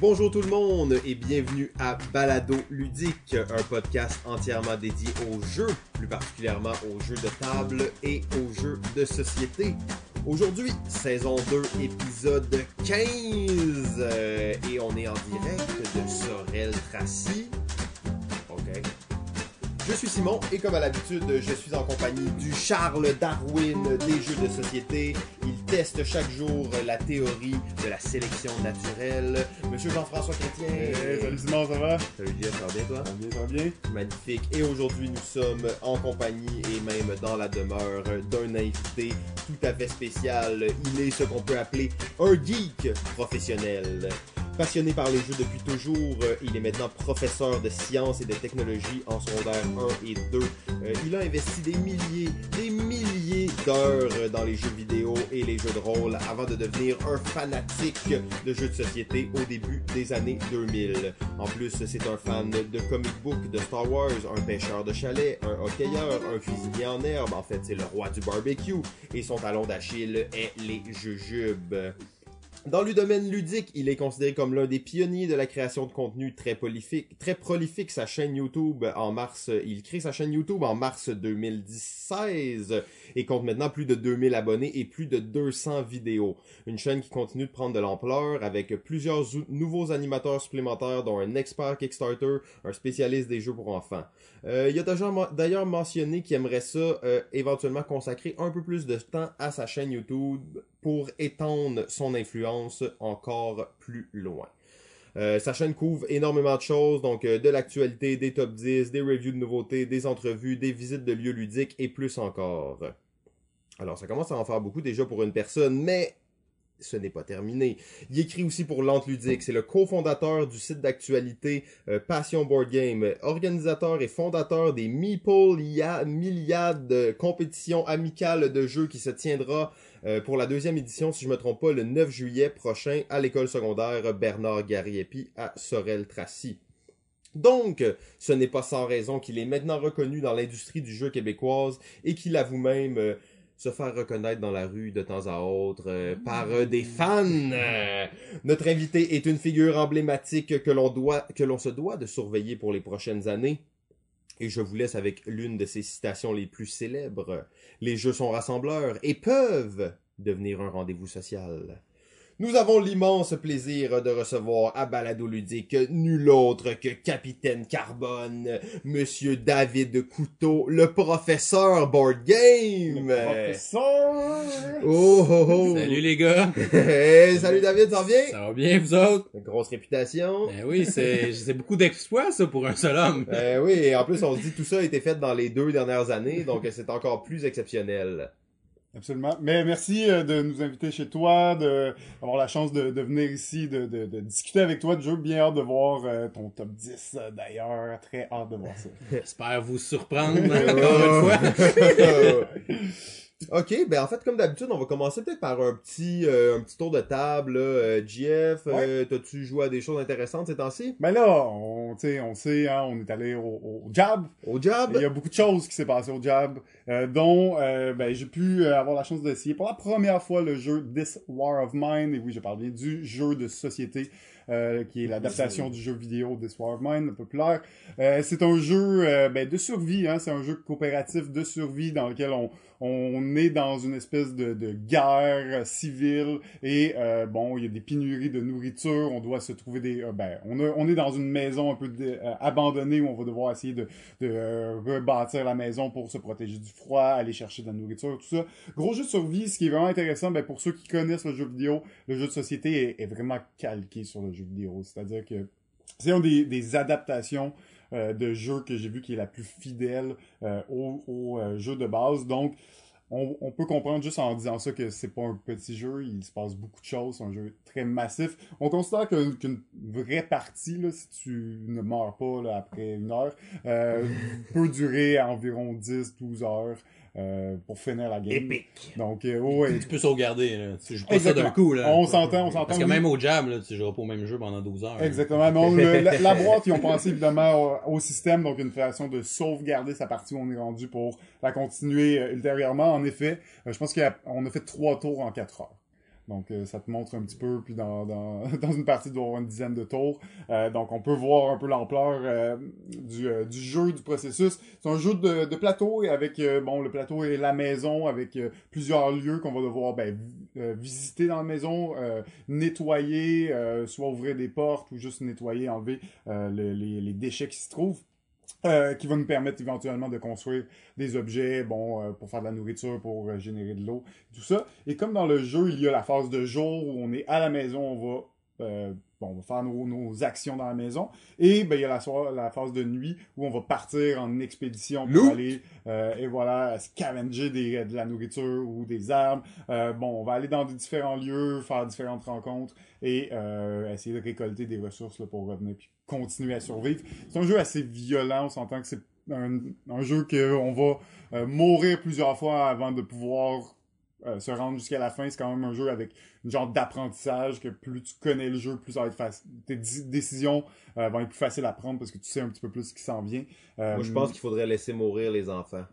Bonjour tout le monde et bienvenue à Balado Ludique, un podcast entièrement dédié aux jeux, plus particulièrement aux jeux de table et aux jeux de société. Aujourd'hui, saison 2, épisode 15, euh, et on est en direct de Sorel Tracy. Je suis Simon et comme à l'habitude, je suis en compagnie du Charles Darwin des jeux de société. Il teste chaque jour la théorie de la sélection naturelle. Monsieur Jean-François Chrétien. Hey, salut Simon, ça va? Salut Jeff, ça va bien toi? Ça va bien, ça va bien? Magnifique. Et aujourd'hui, nous sommes en compagnie et même dans la demeure d'un invité tout à fait spécial. Il est ce qu'on peut appeler un geek professionnel. Passionné par les jeux depuis toujours, euh, il est maintenant professeur de sciences et de technologie en secondaire 1 et 2. Euh, il a investi des milliers, des milliers d'heures dans les jeux vidéo et les jeux de rôle avant de devenir un fanatique de jeux de société au début des années 2000. En plus, c'est un fan de comic book, de Star Wars, un pêcheur de chalet, un hockeyeur, un cuisinier en herbe. En fait, c'est le roi du barbecue. Et son talon d'Achille est les jujubes. Dans le domaine ludique, il est considéré comme l'un des pionniers de la création de contenu très prolifique, très prolifique. Sa chaîne YouTube en mars, il crée sa chaîne YouTube en mars 2016 et compte maintenant plus de 2000 abonnés et plus de 200 vidéos. Une chaîne qui continue de prendre de l'ampleur avec plusieurs nouveaux animateurs supplémentaires dont un expert Kickstarter, un spécialiste des jeux pour enfants. Euh, il a d'ailleurs mentionné qu'il aimerait ça euh, éventuellement consacrer un peu plus de temps à sa chaîne YouTube pour étendre son influence encore plus loin. Euh, sa chaîne couvre énormément de choses, donc de l'actualité, des top 10, des reviews de nouveautés, des entrevues, des visites de lieux ludiques et plus encore. Alors ça commence à en faire beaucoup déjà pour une personne, mais ce n'est pas terminé. Il écrit aussi pour Lente. C'est le cofondateur du site d'actualité euh, Passion Board Game, organisateur et fondateur des Meeple Milliades compétition amicale de jeux qui se tiendra euh, pour la deuxième édition, si je me trompe pas, le 9 juillet prochain à l'école secondaire Bernard Gariepi à Sorel-Tracy. Donc, ce n'est pas sans raison qu'il est maintenant reconnu dans l'industrie du jeu québécoise et qu'il avoue même euh, se faire reconnaître dans la rue de temps à autre euh, par des fans. notre invité est une figure emblématique que l'on doit, que l'on se doit de surveiller pour les prochaines années. Et je vous laisse avec l'une de ses citations les plus célèbres. Les jeux sont rassembleurs et peuvent devenir un rendez-vous social. Nous avons l'immense plaisir de recevoir à Balado Ludique nul autre que Capitaine Carbone, Monsieur David Couteau, le professeur Board Game. Le professeur! Oh, oh, oh. Salut les gars! Hey, salut David, ça va bien? Ça va bien vous autres? Une grosse réputation. Ben oui, c'est c'est beaucoup d'exploits ça pour un seul homme. Ben oui, et en plus on se dit tout ça a été fait dans les deux dernières années, donc c'est encore plus exceptionnel. Absolument. Mais merci euh, de nous inviter chez toi, de avoir la chance de, de venir ici, de, de, de, discuter avec toi de jeu. Bien hâte de voir euh, ton top 10 euh, d'ailleurs. Très hâte de voir ça. J'espère vous surprendre encore une fois. Ok, ben en fait, comme d'habitude, on va commencer peut-être par un petit euh, un petit tour de table. Là. Euh, GF, euh, t'as-tu joué à des choses intéressantes ces temps-ci? Ben là, on, on sait, hein, on est allé au, au Jab. Au Jab? Il y a beaucoup de choses qui s'est passé au Jab, euh, dont euh, ben, j'ai pu avoir la chance d'essayer pour la première fois le jeu This War of Mine. Et oui, je parle bien du jeu de société. Euh, qui est l'adaptation du jeu vidéo This War of Mine, le populaire. Euh, c'est un jeu euh, ben, de survie, hein, c'est un jeu coopératif de survie dans lequel on, on est dans une espèce de, de guerre civile et bon, il y a des pénuries de nourriture, on doit se trouver des... ben, on, a, on est dans une maison un peu abandonnée où on va devoir essayer de, de rebâtir la maison pour se protéger du froid, aller chercher de la nourriture, tout ça. Gros jeu de survie, ce qui est vraiment intéressant, ben, pour ceux qui connaissent le jeu vidéo, le jeu de société est, est vraiment calqué sur le jeu vidéo. C'est-à-dire que c'est une des, des adaptations euh, de jeux que j'ai vu qui est la plus fidèle euh, au, au euh, jeu de base. Donc, on, on, peut comprendre juste en disant ça que c'est pas un petit jeu, il se passe beaucoup de choses, c'est un jeu très massif. On considère qu'une vraie partie, là, si tu ne meurs pas là, après une heure, euh, peut durer environ 10-12 heures. Euh, pour finir la game. Épique. Donc, euh, ouais. Tu peux sauvegarder, là. Tu joues pas ça d'un coup, là. On s'entend, on s'entend. Parce que même au jam, là, tu joueras pas au même jeu pendant 12 heures. Exactement. Non, le, la, la, boîte, ils ont pensé évidemment au, au, système, donc une façon de sauvegarder sa partie où on est rendu pour la continuer euh, ultérieurement. En effet, euh, je pense qu'on a, a fait trois tours en quatre heures. Donc, euh, ça te montre un petit peu, puis dans, dans, dans une partie, doit avoir une dizaine de tours. Euh, donc, on peut voir un peu l'ampleur euh, du, du jeu, du processus. C'est un jeu de, de plateau, et avec, bon, le plateau est la maison, avec plusieurs lieux qu'on va devoir ben, vi- visiter dans la maison, nettoyer, soit ouvrir des portes, ou juste nettoyer, enlever euh, le- les, les déchets qui s'y trouvent. Euh, qui va nous permettre éventuellement de construire des objets, bon, euh, pour faire de la nourriture, pour euh, générer de l'eau, tout ça. Et comme dans le jeu, il y a la phase de jour où on est à la maison, on va, euh, bon, on va faire nos, nos actions dans la maison. Et ben, il y a la, soir- la phase de nuit où on va partir en expédition pour aller, euh, et voilà, scavenger des, de la nourriture ou des. Euh, bon, on va aller dans des différents lieux, faire différentes rencontres et euh, essayer de récolter des ressources là, pour revenir puis continuer à survivre. C'est un jeu assez violent, on s'entend que c'est un, un jeu qu'on va euh, mourir plusieurs fois avant de pouvoir euh, se rendre jusqu'à la fin. C'est quand même un jeu avec une genre d'apprentissage que plus tu connais le jeu, plus ça va être facile. Tes dé- décisions euh, vont être plus faciles à prendre parce que tu sais un petit peu plus ce qui s'en vient. Euh, Moi, je pense qu'il faudrait laisser mourir les enfants.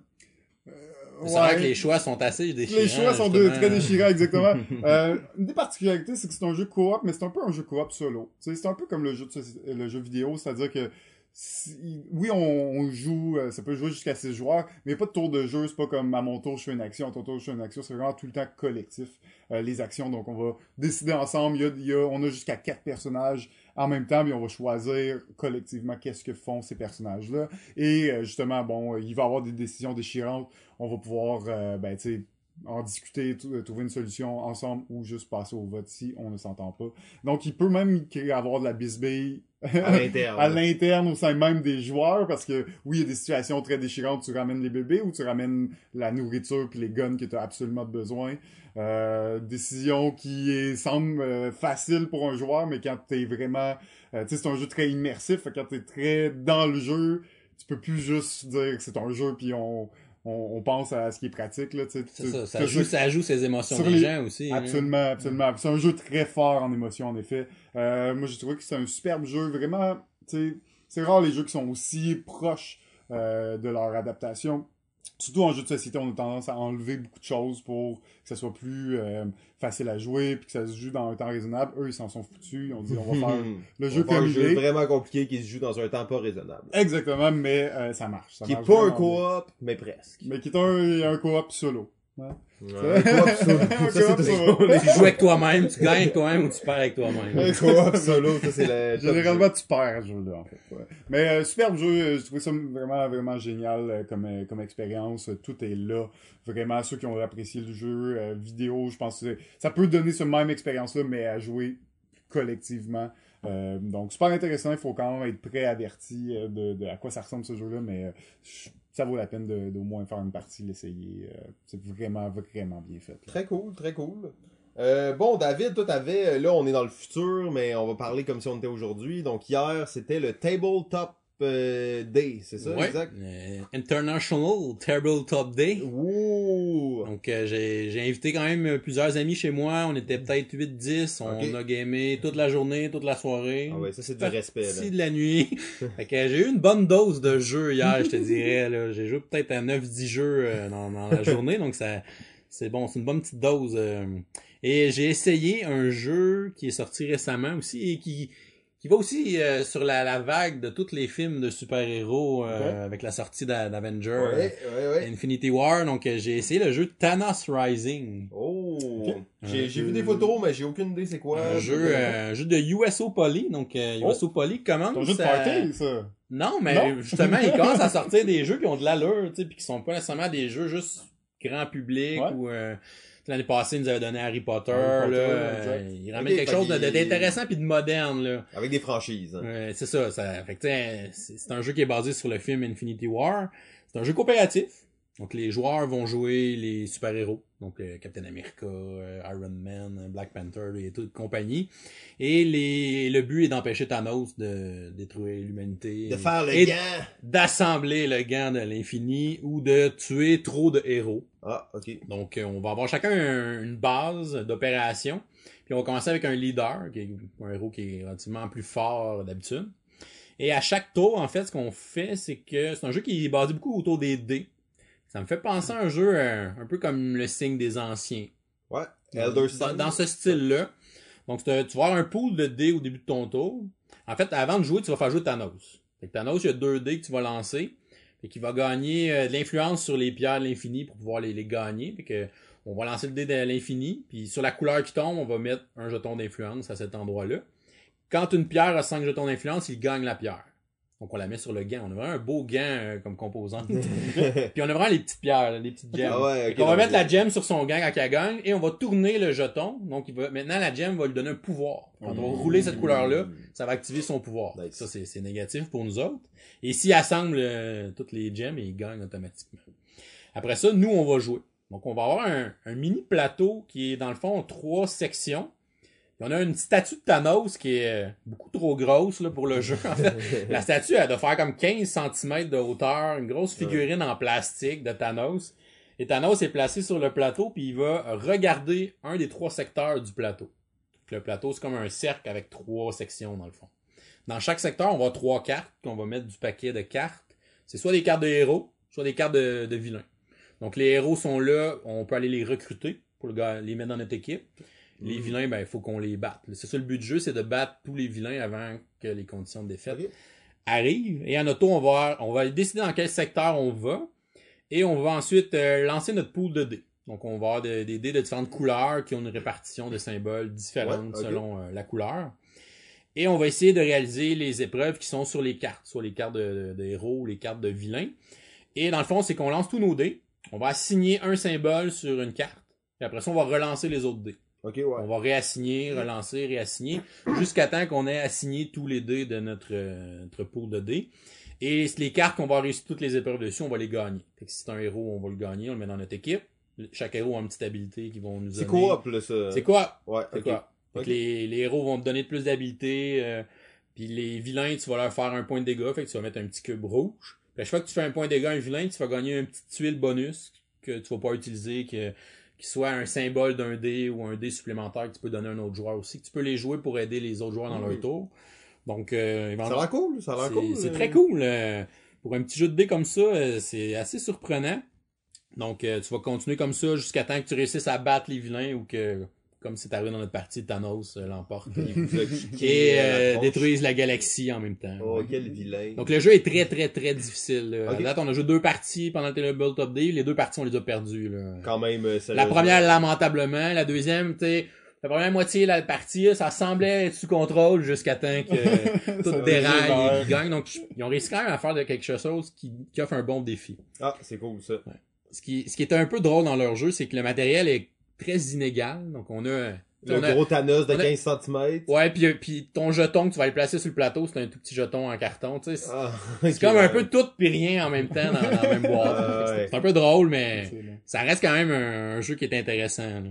C'est vrai ouais. que les choix sont assez déchirants. Les choix sont de- très déchirants, exactement. euh, une des particularités, c'est que c'est un jeu coop, mais c'est un peu un jeu coop solo. C'est un peu comme le jeu, de le jeu vidéo, c'est-à-dire que si- oui, on, on joue, euh, ça peut jouer jusqu'à 6 joueurs, mais il n'y a pas de tour de jeu, c'est pas comme à mon tour je fais une action, à ton tour je fais une action, c'est vraiment tout le temps collectif, euh, les actions, donc on va décider ensemble, il y a, il y a- on a jusqu'à 4 personnages en même temps, puis on va choisir collectivement qu'est-ce que font ces personnages-là, et euh, justement, bon, euh, il va y avoir des décisions déchirantes, on va pouvoir, euh, ben, tu sais, en discuter, t- trouver une solution ensemble ou juste passer au vote si on ne s'entend pas. Donc, il peut même y avoir de la bisbille À l'interne. au sein même des joueurs parce que oui, il y a des situations très déchirantes, tu ramènes les bébés ou tu ramènes la nourriture puis les guns que tu as absolument besoin. Euh, décision qui est, semble euh, facile pour un joueur, mais quand t'es vraiment... euh, tu sais, c'est un jeu très immersif, quand t'es très dans le jeu, tu peux plus juste dire que c'est un jeu puis on, on, on pense à ce qui est pratique, là. C'est ça, ça joue, ça joue ses émotions des les- gens aussi. hein. Absolument, absolument. C'est un jeu très fort en émotion, en effet. Euh, moi, j'ai trouvé que c'est un superbe jeu, vraiment. C'est rare les jeux qui sont aussi proches euh, de leur adaptation. Surtout en jeu de société, on a tendance à enlever beaucoup de choses pour que ça soit plus euh, facile à jouer puis que ça se joue dans un temps raisonnable. Eux, ils s'en sont foutus. On dit, on va faire le jeu comme il est. vraiment compliqué qui se joue dans un temps pas raisonnable. Exactement, mais euh, ça marche. Ça Qui est pas un coop, mais presque. Mais qui est un, un coop solo. Ouais. Tu joues avec toi-même, tu gagnes avec toi-même ou tu perds avec toi-même. Un coop solo, ça c'est Généralement, tu perds ce jeu-là, en fait. ouais. Mais euh, superbe jeu, je trouvais ça vraiment, vraiment génial euh, comme, euh, comme expérience. Tout est là. Vraiment, ceux qui ont apprécié le jeu euh, vidéo, je pense que ça peut donner ce même expérience-là, mais à jouer collectivement. Euh, donc, super intéressant. Il faut quand même être pré-averti euh, de, de à quoi ça ressemble ce jeu-là, mais euh, je- ça vaut la peine d'au moins faire une partie, l'essayer. Euh, c'est vraiment, vraiment bien fait. Très cool, très cool. Euh, bon, David, toi, t'avais, là, on est dans le futur, mais on va parler comme si on était aujourd'hui. Donc, hier, c'était le Tabletop euh, Day, c'est ça, Ouais. exact? Euh, International Tabletop Day. Ouh! Donc euh, j'ai j'ai invité quand même euh, plusieurs amis chez moi, on était peut-être 8-10, on a gamé toute la journée, toute la soirée. Ah ouais, ça c'est du respect, là. De la nuit. fait que j'ai eu une bonne dose de jeux hier, je te dirais. là. J'ai joué peut-être à 9-10 jeux dans, dans la journée, donc ça c'est bon, c'est une bonne petite dose. Et j'ai essayé un jeu qui est sorti récemment aussi et qui qui va aussi euh, sur la, la vague de tous les films de super-héros euh, avec la sortie d'A- d'Avenger. Ouais, ouais, ouais. Infinity War, donc euh, j'ai essayé le jeu Thanos Rising. Oh! Ok. J'ai jeu- vu des photos, mais j'ai aucune idée c'est quoi. un, jeu, euh, un jeu de USO Poly, donc euh, Oh. USO Poly commence C'est un jeu de à- party, ça. Non, mais Non? justement, ils commencent à sortir des jeux qui ont de l'allure, tu sais, puis qui sont pas nécessairement des jeux juste grand public Ouais. ou euh, l'année passée ils nous avaient donné Harry Potter, Harry Potter, là, euh, ils ramènent quelque chose d'intéressant puis de moderne là. Avec des franchises. hein. C'est ça, ça c'est un jeu qui est basé sur le film Infinity War. C'est un jeu coopératif. Donc les joueurs vont jouer les super-héros, donc euh, Captain America, euh, Iron Man, Black Panther et toute compagnie. Et les, le but est d'empêcher Thanos de détruire l'humanité. De faire le gant. d'assembler le gant de l'infini ou de tuer trop de héros. Ah, ok. Donc, euh, on va avoir chacun un- une base d'opération. Puis on va commencer avec un leader, qui est un héros qui est relativement plus fort d'habitude. Et à chaque tour, en fait, ce qu'on fait, c'est que c'est un jeu qui est basé beaucoup autour des dés. Ça me fait penser à un jeu euh, un peu comme le signe des anciens. Ouais. Elder dans, ce style-là. Donc, tu vas avoir un pool de dés au début de ton tour. En fait, avant de jouer, tu vas faire jouer Thanos. Fait que Thanos, il y a deux dés que tu vas lancer. et qui va gagner euh, de l'influence sur les pierres de l'infini pour pouvoir les, les gagner. Fait que, on va lancer le dé de l'infini. Puis sur la couleur qui tombe, on va mettre un jeton d'influence à cet endroit-là. Quand une pierre a 5 jetons d'influence, il gagne la pierre. Donc on la met sur le gant. On a vraiment un beau gant euh, comme composant. Puis on a vraiment les petites pierres, là, les petites gemmes. Ah ouais, on va mettre la gemme sur son gant quand elle gagne et on va tourner le jeton. Donc il va, maintenant la gemme va lui donner un pouvoir. Quand on va rouler cette couleur-là, ça va activer son pouvoir. Nice. Ça c'est c'est négatif pour nous autres. Et s'il assemble euh, toutes les gemmes, il gagne automatiquement. Après ça, nous on va jouer. Donc on va avoir un, un mini plateau qui est dans le fond trois sections. On a une statue de Thanos qui est euh, beaucoup trop grosse là, pour le jeu. En fait, la statue, elle doit faire comme 15 cm de hauteur, une grosse figurine en plastique de Thanos. Et Thanos est placé sur le plateau, puis il va regarder un des trois secteurs du plateau. Le plateau, c'est comme un cercle avec trois sections, dans le fond. Dans chaque secteur, on va trois cartes qu'on va mettre du paquet de cartes. C'est soit des cartes de héros, soit des cartes de, de vilains. Donc les héros sont là, on peut aller les recruter pour les mettre dans notre équipe. Les vilains, ben, il faut qu'on les batte. C'est ça le but du jeu, c'est de battre tous les vilains avant que les conditions de défaite arrivent. Et en auto, on va, on va décider dans quel secteur on va. Et on va ensuite euh, lancer notre pool de dés. Donc, on va avoir de- des dés de différentes couleurs qui ont une répartition de symboles différentes Ouais, selon euh, la couleur. Et on va essayer de réaliser les épreuves qui sont sur les cartes, soit les cartes de, de- de héros ou les cartes de vilains. Et dans le fond, c'est qu'on lance tous nos dés. On va assigner un symbole sur une carte. Et après ça, on va relancer les autres dés. Ok, ouais. On va réassigner, relancer, réassigner, jusqu'à temps qu'on ait assigné tous les dés de notre, euh, notre pool de dés. Et les cartes qu'on va réussir toutes les épreuves dessus, on va les gagner. Fait que si c'est un héros, on va le gagner, on le met dans notre équipe. Chaque héros a une petite habilité qui vont nous C'est donner. coop, là, ça. C'est quoi? Ouais, C'est quoi? Fait que les, les héros vont te donner plus d'habilité. euh, puis les vilains, tu vas leur faire un point de dégâts. Fait que tu vas mettre un petit cube rouge. Puis à chaque fois que tu fais un point de dégâts à un vilain, tu vas gagner une petite tuile bonus que tu vas pas utiliser, que, qui soit un symbole d'un dé ou un dé supplémentaire que tu peux donner à un autre joueur aussi. Que tu peux les jouer pour aider les autres joueurs dans leur tour. Donc, euh, Ça a l'air cool, ça a l'air cool. c'est euh. très cool. euh, pour un petit jeu de dés comme ça, euh, c'est assez surprenant. Donc, tu vas continuer comme ça jusqu'à temps que tu réussisses à battre les vilains ou que, comme c'est arrivé dans notre partie, Thanos euh, l'emporte et euh, tronche. détruise la galaxie en même temps. Oh, quel vilain. Donc, le jeu est très, très, très difficile. là. Ok. À date, on a joué deux parties pendant le Tabletop Day. Les deux parties, on les a perdues. là. Quand même, euh, La première, lamentablement. La deuxième, tu sais, la première moitié de la partie, ça semblait être sous contrôle jusqu'à temps que tout Ça déraille et qu'ils gagnent. Donc, ils ont réussi quand même à faire de quelque chose qui, qui offre un bon défi. Ah, c'est cool, ça. Ce qui, ce qui est un peu drôle dans leur jeu, c'est que le matériel est très inégal. Donc, on a... On a- gros Thanos de on a- 15 cm. Ouais, puis, puis ton jeton que tu vas le placer sur le plateau, c'est un tout petit jeton en carton. Tu sais, c'est Ah, c'est comme un peu tout puis rien en même temps dans, dans la même boîte. Ah, ouais. C'est un peu drôle, mais ça reste quand même un, un jeu qui est intéressant. là.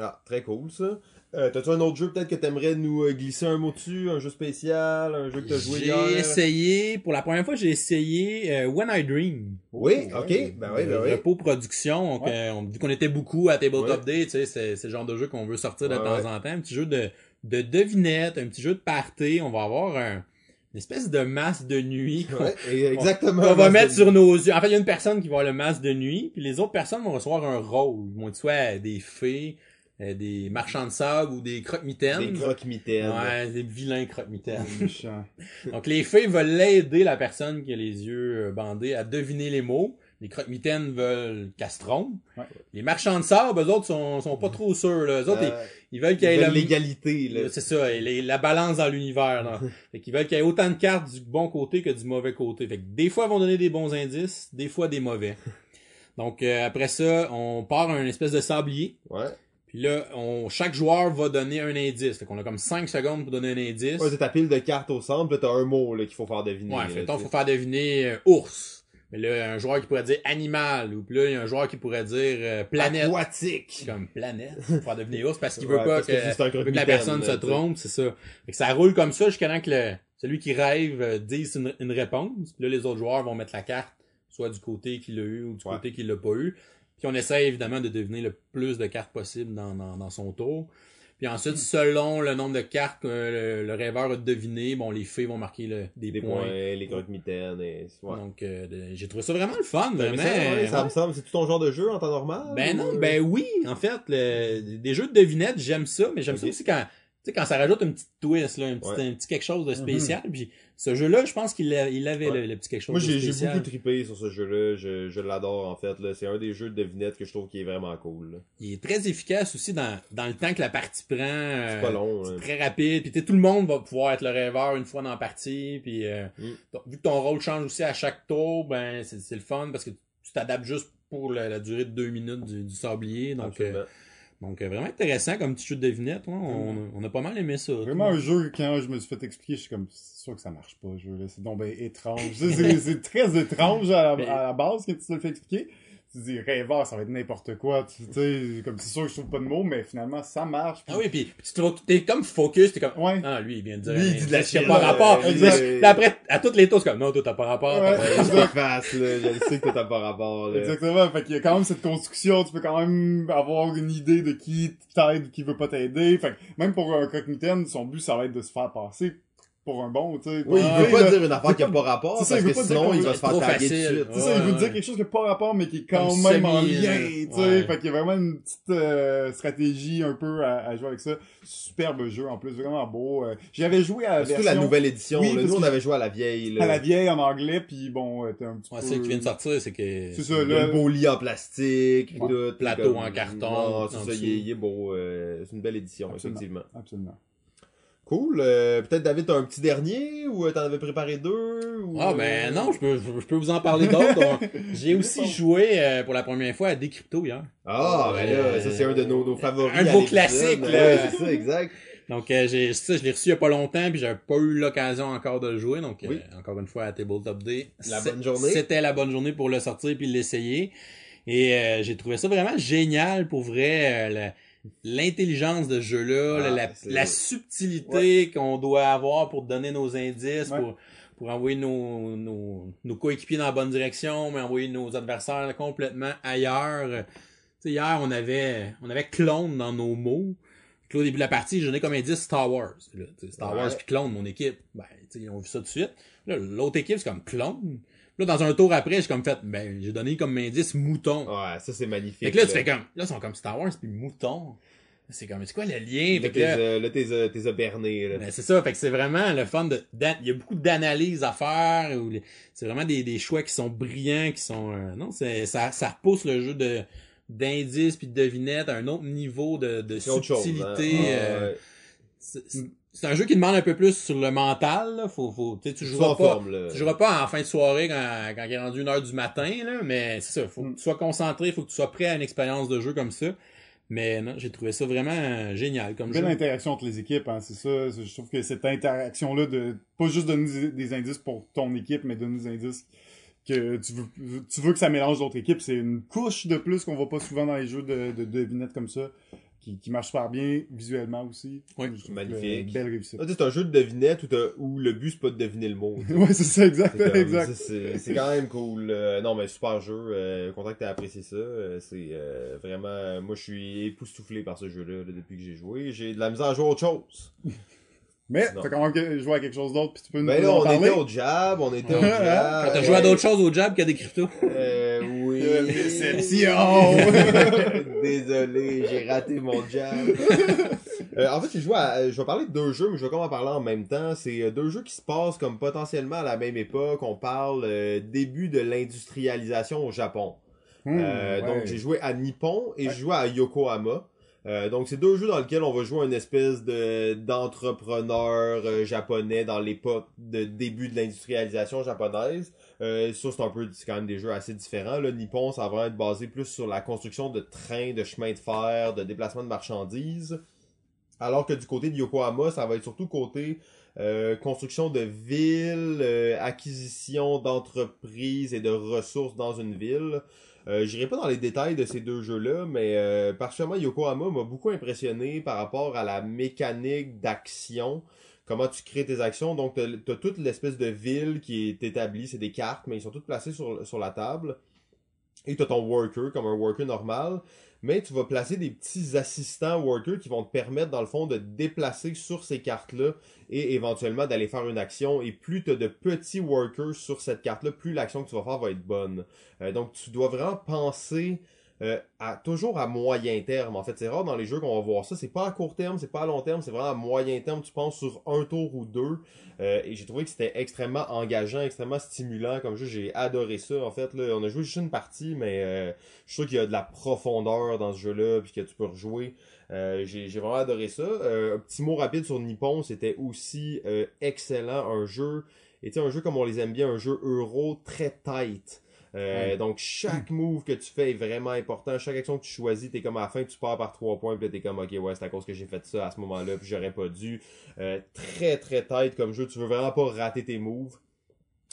Ah, très cool, ça. Euh, T'as-tu un autre jeu peut-être que t'aimerais nous euh, glisser un mot dessus? Un jeu spécial? Un jeu que t'as joué J'ai hier? essayé, pour la première fois, j'ai essayé euh, When I Dream. Oui, Ouais, ok. ouais. Ben oui, ben oui. Repos Production. Donc, Ouais. euh, on, vu qu'on était beaucoup à Tabletop Ouais. Day, tu sais, c'est c'est le genre de jeu qu'on veut sortir de Ouais, temps ouais. en temps. Un petit jeu de, de devinette, un petit jeu de party. On va avoir un, une espèce de masque de nuit qu'on Ouais, qu'on va mettre sur nos yeux. En fait, il y a une personne qui va avoir le masque de nuit, puis les autres personnes vont recevoir un rôle. Ils vont être soit des fées, euh, des marchands de sable ou des Des croque-mitaines. croque-mitaines. Ouais, des vilains croque-mitaines. Donc les fées veulent aider la personne qui a les yeux euh, bandés à deviner les mots. Les croque-mitaines veulent castron. Ouais. Les marchands de sable, eux autres sont, sont pas trop sûrs. Là. Eux autres, Euh, ils, ils veulent qu'il y ait la- l'égalité, là. c'est ça, les- la balance dans l'univers. là. fait qu'ils veulent qu'il y ait autant de cartes du bon côté que du mauvais côté. Fait que des fois, ils vont donner des bons indices, des fois des mauvais. Donc euh, après ça, on part à un espèce de sablier. Ouais. Puis là, on, chaque joueur va donner un indice. Fait qu'on a comme 5 secondes pour donner un indice. Ouais, c'est ta pile de cartes au centre, là, t'as un mot, là, qu'il faut faire deviner. Ouais, fait faut tu sais. faire deviner euh, ours. Mais là, un joueur qui pourrait dire animal. Ou puis là, il y a un joueur qui pourrait dire euh, planète. Aquatique. Comme planète. Pour faire deviner ours parce qu'il veut pas que, la personne se trompe, c'est ça. Fait que ça roule comme ça jusqu'à temps que le, celui qui rêve euh, dise une, une réponse. Puis là, les autres joueurs vont mettre la carte, soit du côté qu'il l'a eu ou du Ouais. côté qu'il l'a pas eu. Puis on essaie évidemment de deviner le plus de cartes possible dans, dans, dans son tour. Puis ensuite, selon le nombre de cartes que le, le rêveur a deviné, bon, les fées vont marquer le- des, Des points. points, les et... Ouais. Donc, euh, j'ai trouvé ça vraiment le fun, Mais vraiment. ça, ouais, ça Ouais. me semble, c'est tout ton genre de jeu en temps normal? Ben ou- non, ben oui, en fait, le- des jeux de devinettes, j'aime ça, mais j'aime ça aussi quand, sais, quand ça rajoute une petite twist, là, un petit, Ouais. un petit quelque chose de spécial. Puis ce jeu-là, je pense qu'il il avait Ouais. le, le petit quelque chose Moi, de j'ai j'ai spécial. beaucoup trippé sur ce jeu-là. Je, je l'adore, en fait. C'est un des jeux de devinettes que je trouve qui est vraiment cool. là. Il est très efficace aussi dans, dans le temps que la partie prend. C'est euh, pas long. c'est là. très rapide. Puis tu tout le monde va pouvoir être le rêveur une fois dans la partie. Puis euh, Mm. donc, vu que ton rôle change aussi à chaque tour, ben c'est c'est le fun parce que tu t'adaptes juste pour la, la durée de deux minutes du, du sablier. Donc, euh, donc euh, vraiment intéressant comme petit jeu de devinette. hein. On, on a pas mal aimé ça. Vraiment un jeu, quand je me suis fait expliquer, je suis comme, c'est sûr que ça marche pas, ce jeu-là. C'est donc ben étrange. C'est- très étrange à la, Mais- à la base quand tu te le fais expliquer. Tu dis, rêveur, ça va être n'importe quoi. Tu sais, comme c'est sûr que je trouve pas de mots, mais finalement, ça marche. Ah oui, puis tu t'es comme focus, t'es comme Ouais. Ah lui il vient de dire Lui, il dit de la shit, pas là, rapport. Puis après, à toutes les tours, c'est comme non, toi t'as pas rapport. Ouais. Je te face, là. Je sais que t'as pas rapport, là. Exactement. Fait qu'il y a quand même cette construction. Tu peux quand même avoir une idée de qui t'aide ou qui veut pas t'aider. Fait que même pour un croque-mitaine, son but, ça va être de se faire passer pour un bon, tu sais. Oui, il Ouais, veut pas là. dire une affaire qui a pas- rapport, c'est ça, parce il veut que pas dire sinon, il va se faire trop taguer de suite. C'est ça, il veut dire quelque chose qui n'a pas rapport, mais qui est quand Comme même en lien, là. tu sais. Ouais. Fait qu'il y a vraiment une petite euh, stratégie un peu à, à jouer avec ça. Superbe jeu, en plus, vraiment beau. Euh, J'avais joué à la version la nouvelle édition, Oui, là. Nous, on avait joué à la vieille, là. à la vieille en anglais, puis bon, euh, t'es un petit Ouais, peu... c'est qui vient de sortir, c'est que. C'est ça, a là. le beau lit en plastique, Ouais. tout. Plateau en carton, en c'est ça, il est, beau. euh, c'est une belle édition, effectivement. Absolument. Cool. euh, Peut-être, David, t'as un petit dernier, ou euh, t'en avais préparé deux, ou... Ah ben non, je peux, je peux vous en parler d'autres. J'ai aussi joué euh, pour la première fois à Décrypto hier. Ah, ben là, Euh, ça, c'est un de nos, nos favoris. un de à vos l'épisode. classiques, là. Ouais, c'est ça, exact. Donc euh, j'ai ça, je l'ai reçu il y a pas longtemps, puis j'avais pas eu l'occasion encore de le jouer. Donc Oui. euh, encore une fois à Tabletop Day. La bonne journée. C'était la bonne journée pour le sortir puis l'essayer. Et euh, j'ai trouvé ça vraiment génial pour vrai. euh, L'intelligence de ce jeu-là, Ah, la- la, subtilité qu'on doit avoir pour donner nos indices, Ouais. pour, pour envoyer nos, nos, nos coéquipiers dans la bonne direction, mais envoyer nos adversaires complètement ailleurs. Hier, on avait, on avait clone dans nos mots. Puis au début de la partie, je donnais comme indice Star Wars. Là, Star Ouais. Wars puis clone, mon équipe. Ben, ils ont vu ça tout de suite. L'autre équipe, c'est comme clone. Là, dans un tour après, j'ai comme fait, ben, j'ai donné comme indice mouton. Ouais, ça, c'est magnifique. fait que là, tu fais comme, là, ils sont comme Star Wars puis mouton. C'est comme, c'est quoi le lien? Là, t'es là, euh, là, t'es euh, t'es euh, berné, là. ben, c'est ça, fait que c'est vraiment le fun de, il y a beaucoup d'analyses à faire, ou les- c'est vraiment des, des choix qui sont brillants, qui sont, euh, non, c'est, ça, ça repousse le jeu de, d'indices puis de devinettes à un autre niveau de, de chose. subtilité. hein. Ouais. c'est, c'est- c'est un jeu qui demande un peu plus sur le mental, là. Faut, faut, tu joueras en pas, forme, tu joueras pas en fin de soirée quand, quand il est rendu une heure du matin, là, mais c'est ça, faut Mm. que tu sois concentré, faut que tu sois prêt à une expérience de jeu comme ça. Mais non, j'ai trouvé ça vraiment euh, génial comme Belle jeu. interaction entre les équipes, hein, c'est ça. Je trouve que cette interaction-là de pas juste donner des- indices pour ton équipe, mais donner des indices que tu veux, tu veux que ça mélange d'autres équipes, c'est une couche de plus qu'on voit pas souvent dans les jeux de, de devinettes comme ça, qui, qui marche super bien visuellement aussi. Oui, magnifique. que, Belle réussite. Ah, c'est un jeu de devinette où, où le but, c'est pas de deviner le mot. ouais, c'est ça, exact, C'est quand même cool. Euh, non, mais super jeu. Euh, content que t'aies apprécié ça. Euh, c'est euh, vraiment... Moi, je suis époustouflé par ce jeu-là là, depuis que j'ai joué. J'ai de la misère à jouer à autre chose. Mais t'as quand même que- joué à quelque chose d'autre, puis tu peux nous Ben là, en on parler. était au jab, on était au jab. T'as joué à d'autres choses au jab qu'à des cryptos. Euh, oui. Euh, déception. Désolé, j'ai raté mon jab. Euh, en fait, j'ai joué à, je vais parler de deux jeux, mais je vais comme en parler en même temps. C'est euh, deux jeux qui se passent comme potentiellement à la même époque. On parle euh, début de l'industrialisation au Japon. Hmm, Euh, ouais. Donc, j'ai joué à Nippon et Ouais. j'ai joué à Yokohama. Euh, donc, c'est deux jeux dans lesquels on va jouer une espèce de d'entrepreneur euh, japonais dans l'époque de début de l'industrialisation japonaise. Euh, ça, c'est un peu, quand même des jeux assez différents. Là, Nippon, ça va être basé plus sur la construction de trains, de chemins de fer, de déplacement de marchandises. Alors que du côté de Yokohama, ça va être surtout côté construction de villes, acquisition d'entreprises et de ressources dans une ville. Euh, J'irai pas dans les détails de ces deux jeux-là, mais euh, particulièrement Yokohama m'a beaucoup impressionné par rapport à la mécanique d'action, comment tu crées tes actions. Donc, tu as, toute l'espèce de ville qui est établie, c'est des cartes, mais ils sont toutes placées sur, sur la table. Et tu as ton worker comme un worker normal, mais tu vas placer des petits assistants workers qui vont te permettre dans le fond de te déplacer sur ces cartes-là et éventuellement d'aller faire une action. Et plus tu as de petits workers sur cette carte-là, plus l'action que tu vas faire va être bonne. Euh, donc tu dois vraiment penser euh, à, toujours à moyen terme. En fait, c'est rare dans les jeux qu'on va voir ça. C'est pas à court terme, c'est pas à long terme, c'est vraiment à moyen terme. Tu penses sur un tour ou deux. Euh, et j'ai trouvé que c'était extrêmement engageant, extrêmement stimulant comme jeu. J'ai adoré ça. En fait, là, on a joué juste une partie, mais euh, je trouve qu'il y a de la profondeur dans ce jeu-là, puis que tu peux rejouer. j'ai vraiment adoré ça. un petit mot rapide sur Nippon, c'était aussi excellent. Un jeu, et un jeu comme on les aime bien, un jeu euro très tight. Euh, donc, chaque move que tu fais est vraiment important. Chaque action que tu choisis, t'es comme à la fin, tu pars par trois points, puis t'es comme, ok, ouais, c'est à cause que j'ai fait ça à ce moment-là, puis j'aurais pas dû. Euh, très, très tight comme jeu. Tu veux vraiment pas rater tes moves.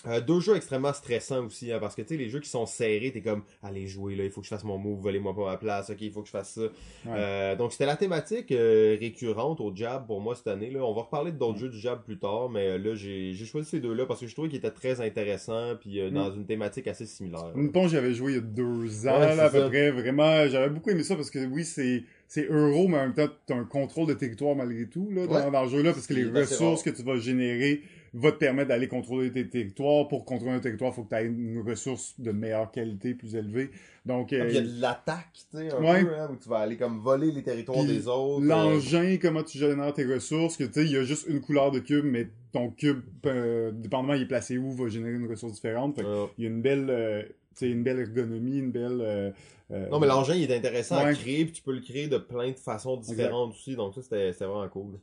Euh, deux jeux extrêmement stressants aussi, hein, parce que tu sais, les jeux qui sont serrés, t'es comme, allez jouer là, il faut que je fasse mon move, volez-moi pas ma place, ok, il faut que je fasse ça. Euh, donc c'était la thématique euh, récurrente au Jab pour moi cette année. Là. On va reparler d'autres jeux du Jab plus tard, mais là j'ai choisi ces deux-là parce que je trouvais qu'ils étaient très intéressants, puis dans une thématique assez similaire. Une ponche j'avais joué il y a deux ans, là, à peu près, vraiment, j'avais beaucoup aimé ça parce que oui, c'est c'est euro, mais en même temps, tu as un contrôle de territoire malgré tout là, dans, dans, le jeu-là, parce que les ressources que tu vas générer va te permettre d'aller contrôler tes territoires. Pour contrôler un territoire, il faut que tu aies une ressource de meilleure qualité, plus élevée. Donc, ah, il y a euh, de l'attaque, tu sais, un peu, hein, où tu vas aller comme voler les territoires des autres. Euh. L'engin, comment tu génères tes ressources, que tu sais, il y a juste une couleur de cube, mais ton cube, euh, dépendamment il est placé où, va générer une ressource différente. Il y a une belle, une belle ergonomie, une belle... non, mais l'engin, il est intéressant à créer, puis tu peux le créer de plein de façons différentes aussi, donc ça, c'était vraiment cool.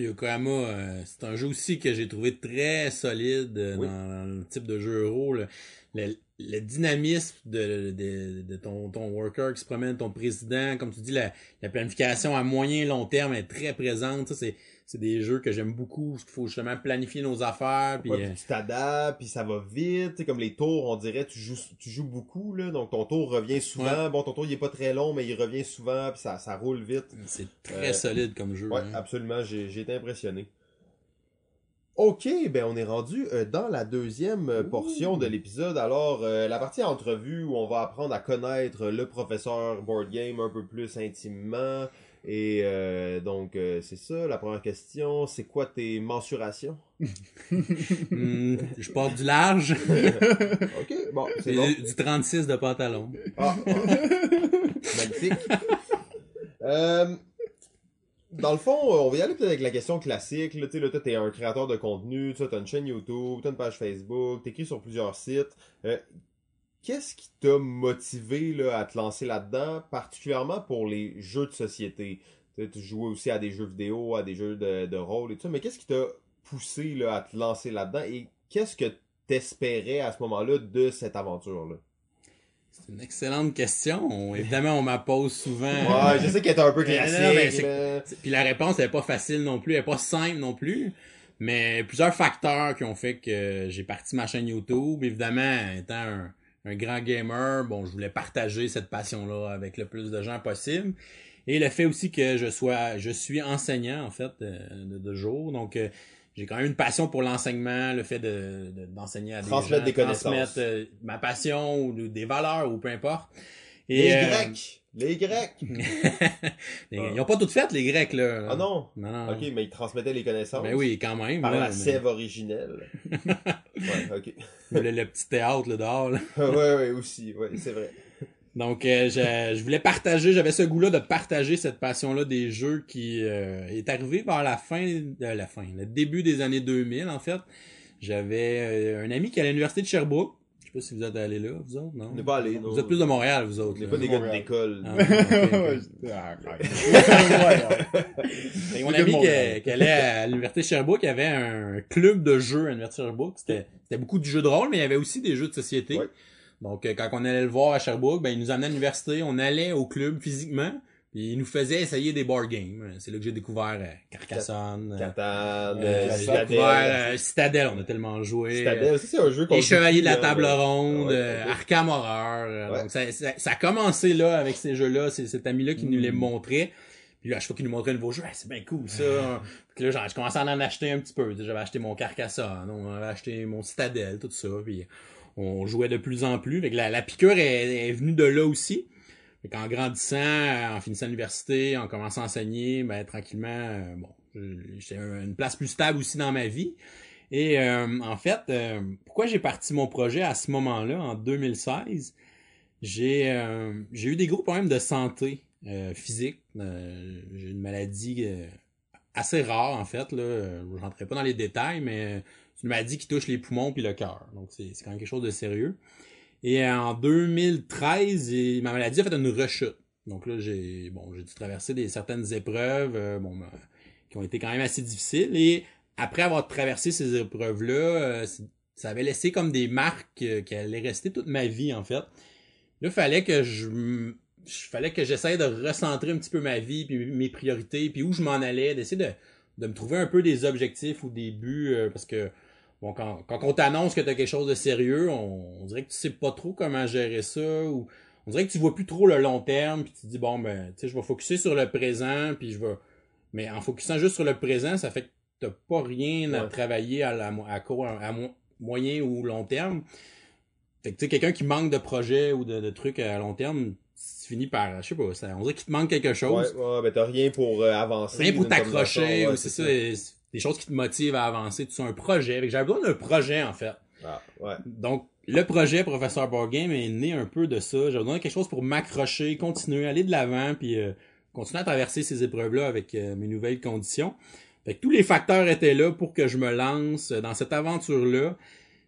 Yokohama, euh, c'est un jeu aussi que j'ai trouvé très solide euh, dans, le type de jeu euro. Le, dynamisme de, de, ton, ton worker qui se promène, ton président, comme tu dis, la, la planification à moyen long terme est très présente. Ça, c'est c'est des jeux que j'aime beaucoup, parce qu'il faut justement planifier nos affaires. Puis, euh, tu t'adaptes, puis ça va vite. comme les tours, on dirait, tu joues, tu joues beaucoup, là, donc ton tour revient souvent. Bon, ton tour, il est pas très long, mais il revient souvent, puis ça, ça roule vite. C'est très euh, solide comme jeu. Ouais, hein. absolument, j'ai été impressionné. Ok, ben on est rendu euh, dans la deuxième portion de l'épisode. Alors, la partie entrevue où on va apprendre à connaître le professeur Board Game un peu plus intimement. Et euh, donc, euh, c'est ça, la première question. C'est quoi tes mensurations? Hmm, je porte du large. ok, bon, c'est bon. Du 36 de pantalon. Ah, ah. magnifique. Euh, dans le fond, on va y aller peut-être avec la question classique. Là, tu là, es un créateur de contenu, tu as une chaîne YouTube, tu as une page Facebook, tu écris sur plusieurs sites qu'est-ce qui t'a motivé là, à te lancer là-dedans, particulièrement pour les jeux de société? Tu jouais aussi à des jeux vidéo, à des jeux de, rôle et tout ça, mais qu'est-ce qui t'a poussé là, à te lancer là-dedans et qu'est-ce que t'espérais à ce moment-là de cette aventure-là? C'est une excellente question. Évidemment, on m'a pose souvent. Ouais, je sais qu'elle est un peu classique. Puis la réponse n'est pas facile non plus, elle n'est pas simple non plus. Mais plusieurs facteurs qui ont fait que j'ai parti ma chaîne YouTube. Évidemment, étant un, un grand gamer, bon, je voulais partager cette passion-là avec le plus de gens possible. Et le fait aussi que je sois, je suis enseignant en fait de, de, jour, donc euh, j'ai quand même une passion pour l'enseignement, le fait de d'enseigner à des transmettre des connaissances, transmettre euh, ma passion ou des valeurs ou peu importe. Et, les euh, Grecs, les Grecs. Ils n'ont pas tout fait les Grecs là. Ah non? Non, non. Ok, mais ils transmettaient les connaissances. Ben oui, quand même. Par la sève originelle. ouais, ok. Le, petit théâtre là dehors. Là. ouais, ouais, aussi, ouais, c'est vrai. Donc, euh, je, je, voulais partager, j'avais ce goût-là de partager cette passion-là des jeux qui euh, est arrivé vers la fin, euh, la fin, le début des années 2000 en fait. J'avais un ami qui est à l'université de Sherbrooke. Je sais pas si vous êtes allé là, vous autres, non? On n'est pas allé, non. Vous êtes plus de Montréal, vous autres. On n'est pas des gars de l'école. Ah, mon ami qui, qui, allait à l'université de Sherbrooke, il avait un club de jeux à l'université de Sherbrooke. C'était beaucoup de jeux de rôle, mais il y avait aussi des jeux de société. Donc, euh, quand on allait le voir à Sherbrooke, ben, il nous amenait à l'université, on allait au club physiquement, puis il nous faisait essayer des board games. C'est là que j'ai découvert euh, Carcassonne. Euh, Catan, euh, j'ai découvert Citadel, on a tellement joué. Citadel, c'est un jeu qu'on Les Chevaliers de la Table Ronde, Arkham Horror. Donc, ça, ça, a commencé là, avec ces jeux-là, c'est cet ami-là qui nous les mm. montrait. Puis là, à chaque fois qu'il nous montrait un nouveau jeu, c'est bien cool ça. puis là, genre, je commençais à en acheter un petit peu. J'avais acheté mon Carcassonne, on avait acheté mon Citadel, tout ça. Puis on jouait de plus en plus. Fait que la, la piqûre est, est venue de là aussi. Fait grandissant, en finissant l'université, en commençant à enseigner, ben tranquillement, euh, bon, j'ai une place plus stable aussi dans ma vie. Et euh, en fait, euh, pourquoi j'ai parti mon projet à ce moment-là, en 2016, j'ai euh, eu des gros problèmes de santé physique. j'ai une maladie assez rare, en fait. Là. Je rentrerai pas dans les détails, mais c'est une maladie qui touche les poumons puis le cœur. Donc, c'est quand même quelque chose de sérieux. Et en 2013, ma maladie a fait une rechute. Donc là, j'ai bon, j'ai dû traverser des certaines épreuves bon, ben, qui ont été quand même assez difficiles. Et après avoir traversé ces épreuves-là, euh, ça avait laissé comme des marques euh, qui allaient rester toute ma vie, en fait. Là, il fallait que je fallait que j'essaie de recentrer un petit peu ma vie, puis mes priorités, puis où je m'en allais, d'essayer de, de me trouver un peu des objectifs ou des buts, euh, parce que bon, quand, quand on t'annonce que tu as quelque chose de sérieux, on, dirait que tu sais pas trop comment gérer ça, ou on dirait que tu vois plus trop le long terme, puis tu te dis, bon, ben, tu sais, je vais focuser sur le présent, puis je vais... Mais en focusant juste sur le présent, ça fait que t'as pas rien à travailler à, la, à court, à moyen ou long terme. Fait que tu sais, quelqu'un qui manque de projets ou de, trucs à long terme, tu finis par, je sais pas, ça, on dirait qu'il te manque quelque chose. Ouais, ouais, ben t'as rien pour euh, avancer. Rien pour t'accrocher, ou c'est ça, des choses qui te motivent à avancer, tu sais, un projet. J'avais besoin d'un projet, en fait. Ah, ouais. Donc, le projet Professeur Board Game est né un peu de ça. J'avais besoin de quelque chose pour m'accrocher, continuer, aller de l'avant, puis euh, continuer à traverser ces épreuves-là avec euh, mes nouvelles conditions. Fait que tous les facteurs étaient là pour que je me lance dans cette aventure-là.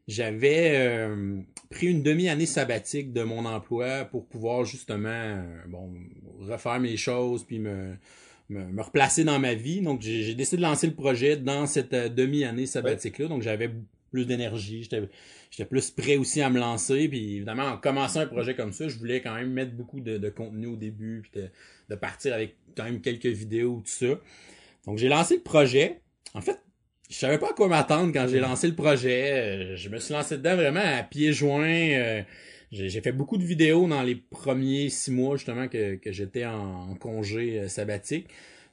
J'avais euh, pris une demi-année sabbatique de mon emploi pour pouvoir justement bon refaire mes choses puis me, me, replacer dans ma vie. Donc j'ai décidé de lancer le projet dans cette euh, demi-année sabbatique-là. Donc j'avais plus d'énergie, j'étais j'étais plus prêt aussi à me lancer. Puis évidemment, en commençant un projet comme ça, je voulais quand même mettre beaucoup de, de contenu au début, puis de, de partir avec quand même quelques vidéos, tout ça. Donc j'ai lancé le projet. En fait, je savais pas à quoi m'attendre quand j'ai lancé le projet. Euh, je me suis lancé dedans vraiment à pieds joints. Euh, j'ai fait beaucoup de vidéos dans les premiers six mois justement que, que j'étais en, congé euh, sabbatique.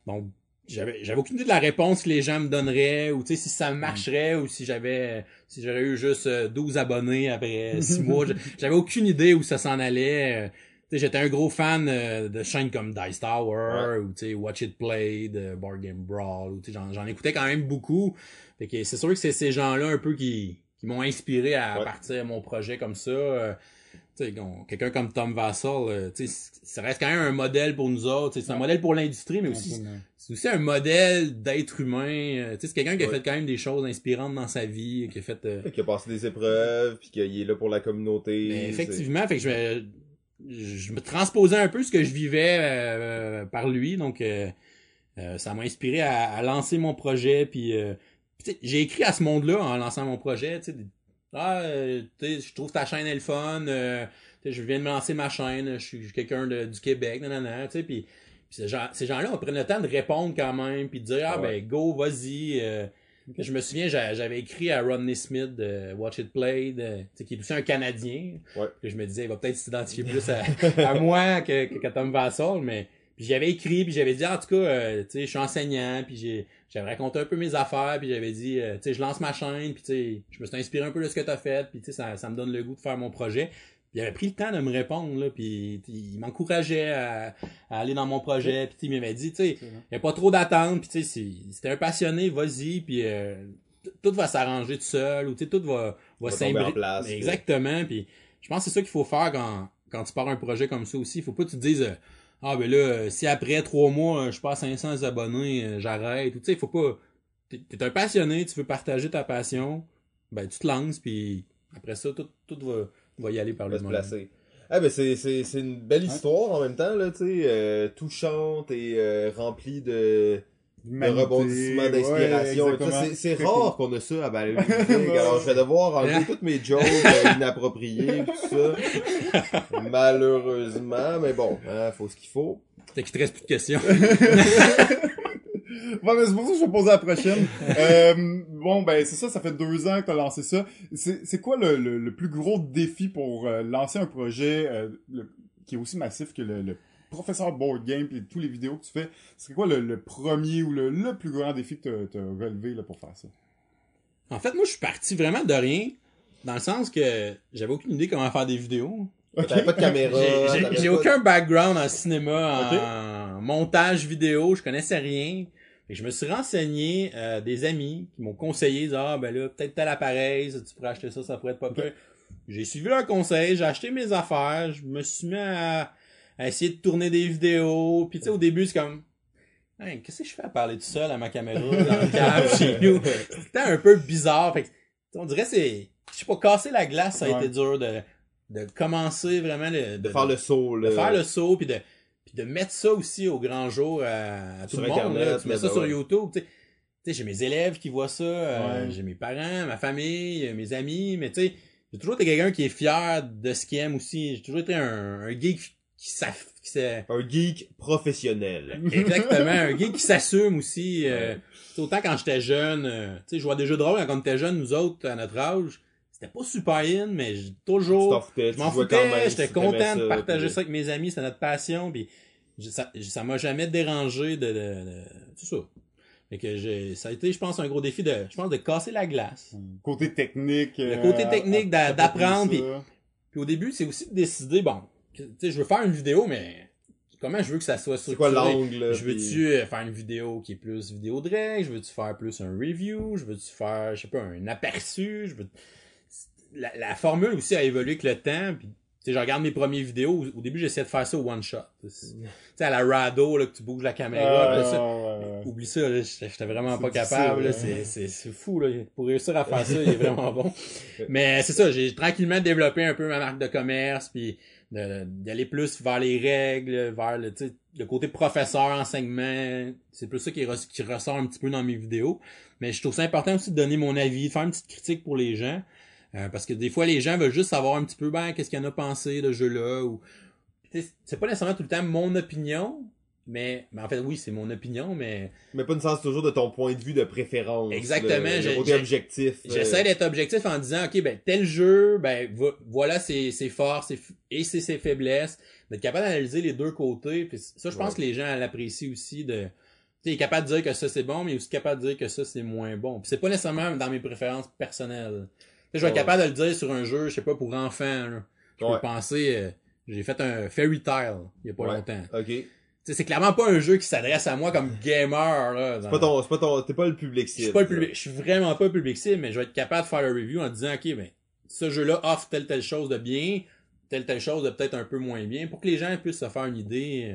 Donc j'avais j'avais aucune idée de la réponse que les gens me donneraient ou tu sais si ça marcherait ou si j'avais si j'aurais eu juste 12 abonnés après six mois j'avais aucune idée où ça s'en allait j'étais un gros fan euh, de chaînes comme Dice Tower ou Watch It Play, de Board Game Brawl. J'en écoutais quand même beaucoup. c'est sûr que c'est ces gens-là un peu qui, qui m'ont inspiré à partir mon projet comme ça. Euh, quelqu'un comme Tom Vassal, euh, ça reste quand même un modèle pour nous autres. C'est un modèle pour l'industrie, mais aussi c'est aussi un modèle d'être humain. c'est quelqu'un qui a fait quand même des choses inspirantes dans sa vie, qui a fait... Qui a passé des épreuves, puis qu'il est là pour la communauté. effectivement, fait que je je me transposais un peu ce que je vivais euh, par lui, donc euh, euh, ça m'a inspiré à, lancer mon projet. Puis, j'ai écrit à ce monde-là en lançant mon projet. Ah, je trouve ta chaîne est le fun. je viens de me lancer ma chaîne. Je suis quelqu'un du Québec. Nanana, puis, ces gens-là ont pris le temps de répondre quand même, puis de dire ah ben go, vas-y. Je me souviens, j'avais écrit à Rodney Smith de Watch It Play, qui est aussi un Canadien. Ouais. je me disais, il va peut-être s'identifier plus à, moi que, que, Tom Vassal, mais puis j'avais écrit, puis j'avais dit, en tout cas, euh, tu sais, je suis enseignant, puis j'avais raconté un peu mes affaires, puis j'avais dit, euh, tu sais, je lance ma chaîne, puis tu sais, je me suis inspiré un peu de ce que tu as fait, puis tu sais, ça, ça me donne le goût de faire mon projet il avait pris le temps de me répondre, là, puis il m'encourageait à, aller dans mon projet, puis il m'avait dit, tu sais, il n'y a pas trop d'attente, puis tu sais, c'était un passionné, vas-y, puis euh, tout va s'arranger tout seul, ou tu sais, tout va, va, s'imbriquer. Exactement, puis je pense que c'est ça qu'il faut faire quand, quand tu pars un projet comme ça aussi. Il faut pas que tu te dises, euh, ah ben là, si après trois mois, je passe 500 abonnés, euh, j'arrête, tu sais, faut pas... T'es es un passionné, tu veux partager ta passion, ben tu te lances, puis après ça, tout, tout va va y aller par le placer. Ah ben c'est, c'est, c'est une belle histoire en même temps, là, tu sais, euh, touchante et euh, remplie de, de rebondissements d'inspiration. c'est, c'est rare qu'on a ça à Balayer. Alors je vais devoir enlever toutes mes jokes euh, inappropriés tout ça. Malheureusement, mais bon, hein, faut ce qu'il faut. T'as qu'il te reste plus de questions. bon, mais c'est pour ça que je vais poser la prochaine. euh, bon, ben c'est ça, ça fait deux ans que tu as lancé ça. C'est quoi le, le, plus gros défi pour euh, lancer un projet euh, qui est aussi massif que le, professeur board game et tous les vidéos que tu fais? C'est quoi le, premier ou le, plus grand défi que tu as, relevé là, pour faire ça? En fait, moi, je suis parti vraiment de rien. dans le sens que j'avais aucune idée comment faire des vidéos. Ok. T'avais pas de caméra. J'ai- aucun background en cinéma, en montage vidéo, je connaissais rien. Que je me suis renseigné euh, des amis qui m'ont conseillé, disant, ah ben là, peut-être tel appareil, ça, tu pourrais acheter ça, ça pourrait être pas pire. J'ai suivi leur conseil, j'ai acheté mes affaires, je me suis mis à, à essayer de tourner des vidéos. Puis tu sais, au début, c'est comme, Hey, qu'est-ce que je fais à parler tout seul à ma caméra dans le cave chez nous? C'était un peu bizarre. Fait que, on dirait c'est, je sais pas, casser la glace, ça a Ouais. été dur de, de commencer vraiment le, De faire le saut, de là. faire le saut puis de puis de mettre ça aussi au grand jour à, à tout le monde là. tu mets ça sur. YouTube tu sais. J'ai mes élèves qui voient ça euh, Ouais. j'ai mes parents ma famille mes amis mais tu sais j'ai toujours été quelqu'un qui est fier de ce qu'il aime aussi j'ai toujours été un, un geek qui s'aff- Un geek professionnel. exactement un geek qui s'assume aussi euh, Ouais. tu sais, autant quand j'étais jeune euh, tu sais je jouais à des jeux de rôle quand on était jeunes nous autres à notre âge c'était pas super in mais toujours foutais, je m'en foutais, quand même, j'étais content de partager puis- ça avec mes amis, c'était notre passion, puis ça ça m'a jamais dérangé de, de, de c'est ça. Fait que j'ai, ça a été, je pense, un gros défi de, je pense, de casser la glace. Côté technique. Le euh, côté technique à- à- d'apprendre, ça. Puis au début, c'est aussi de décider, bon, sais, je veux faire une vidéo, mais comment je veux que ça soit C'est quoi structuré? l'angle, là, Je veux-tu euh, faire une vidéo qui est plus vidéo de règles? Je veux-tu faire plus un review? Je veux-tu faire, je sais pas, un aperçu? Je veux... la, la formule aussi a évolué avec le temps. Puis, tu sais, je regarde mes premières vidéos. Au, début, j'essayais de faire ça au one shot. Tu sais, à la Rado, là, que tu bouges la caméra. Ah, puis ça, ouais, ouais, ouais. Oublie ça, là, j'étais vraiment C'est pas capable. là, ouais. C'est c'est- c'est fou. Là. Pour réussir à faire ça, il est vraiment bon. Mais c'est ça, j'ai tranquillement développé un peu ma marque de commerce, puis d'aller plus vers les règles, vers le, le côté professeur, enseignement. C'est plus ça qui, res- qui ressort un petit peu dans mes vidéos. Mais je trouve ça important aussi de donner mon avis, de faire une petite critique pour les gens. Euh, parce que des fois, les gens veulent juste savoir un petit peu, ben, qu'est-ce qu'il en a pensé de ce jeu-là. Ou... C'est pas nécessairement tout le temps mon opinion, mais, mais en fait, oui, c'est mon opinion, mais Mais pas une sens toujours de ton point de vue de préférence. Exactement, Le, le côté objectif. euh, J'essaie d'être objectif en disant, OK, ben, tel jeu, ben, vo- voilà ses, ses forces et ses, ses faiblesses. D'être capable d'analyser les deux côtés. Puis ça, je pense Ouais. que les gens l'apprécient aussi de, tu est capable de dire que ça c'est bon, mais aussi capable de dire que ça c'est moins bon. Puis c'est pas nécessairement dans mes préférences personnelles. Je vais être capable de le dire sur un jeu, je sais pas, pour enfants, là. Je Ouais. peux penser, euh, j'ai fait un Fairy Tail, il y a pas longtemps. Ok. Tu sais, c'est clairement pas un jeu qui s'adresse à moi comme gamer, là. C'est pas ton, c'est pas ton, t'es pas le public je cible. suis pas le public, je suis vraiment pas le public cible, mais je vais être capable de faire le review en disant, ok, ben, ce jeu-là offre telle telle chose de bien, telle telle chose de peut-être un peu moins bien, pour que les gens puissent se faire une idée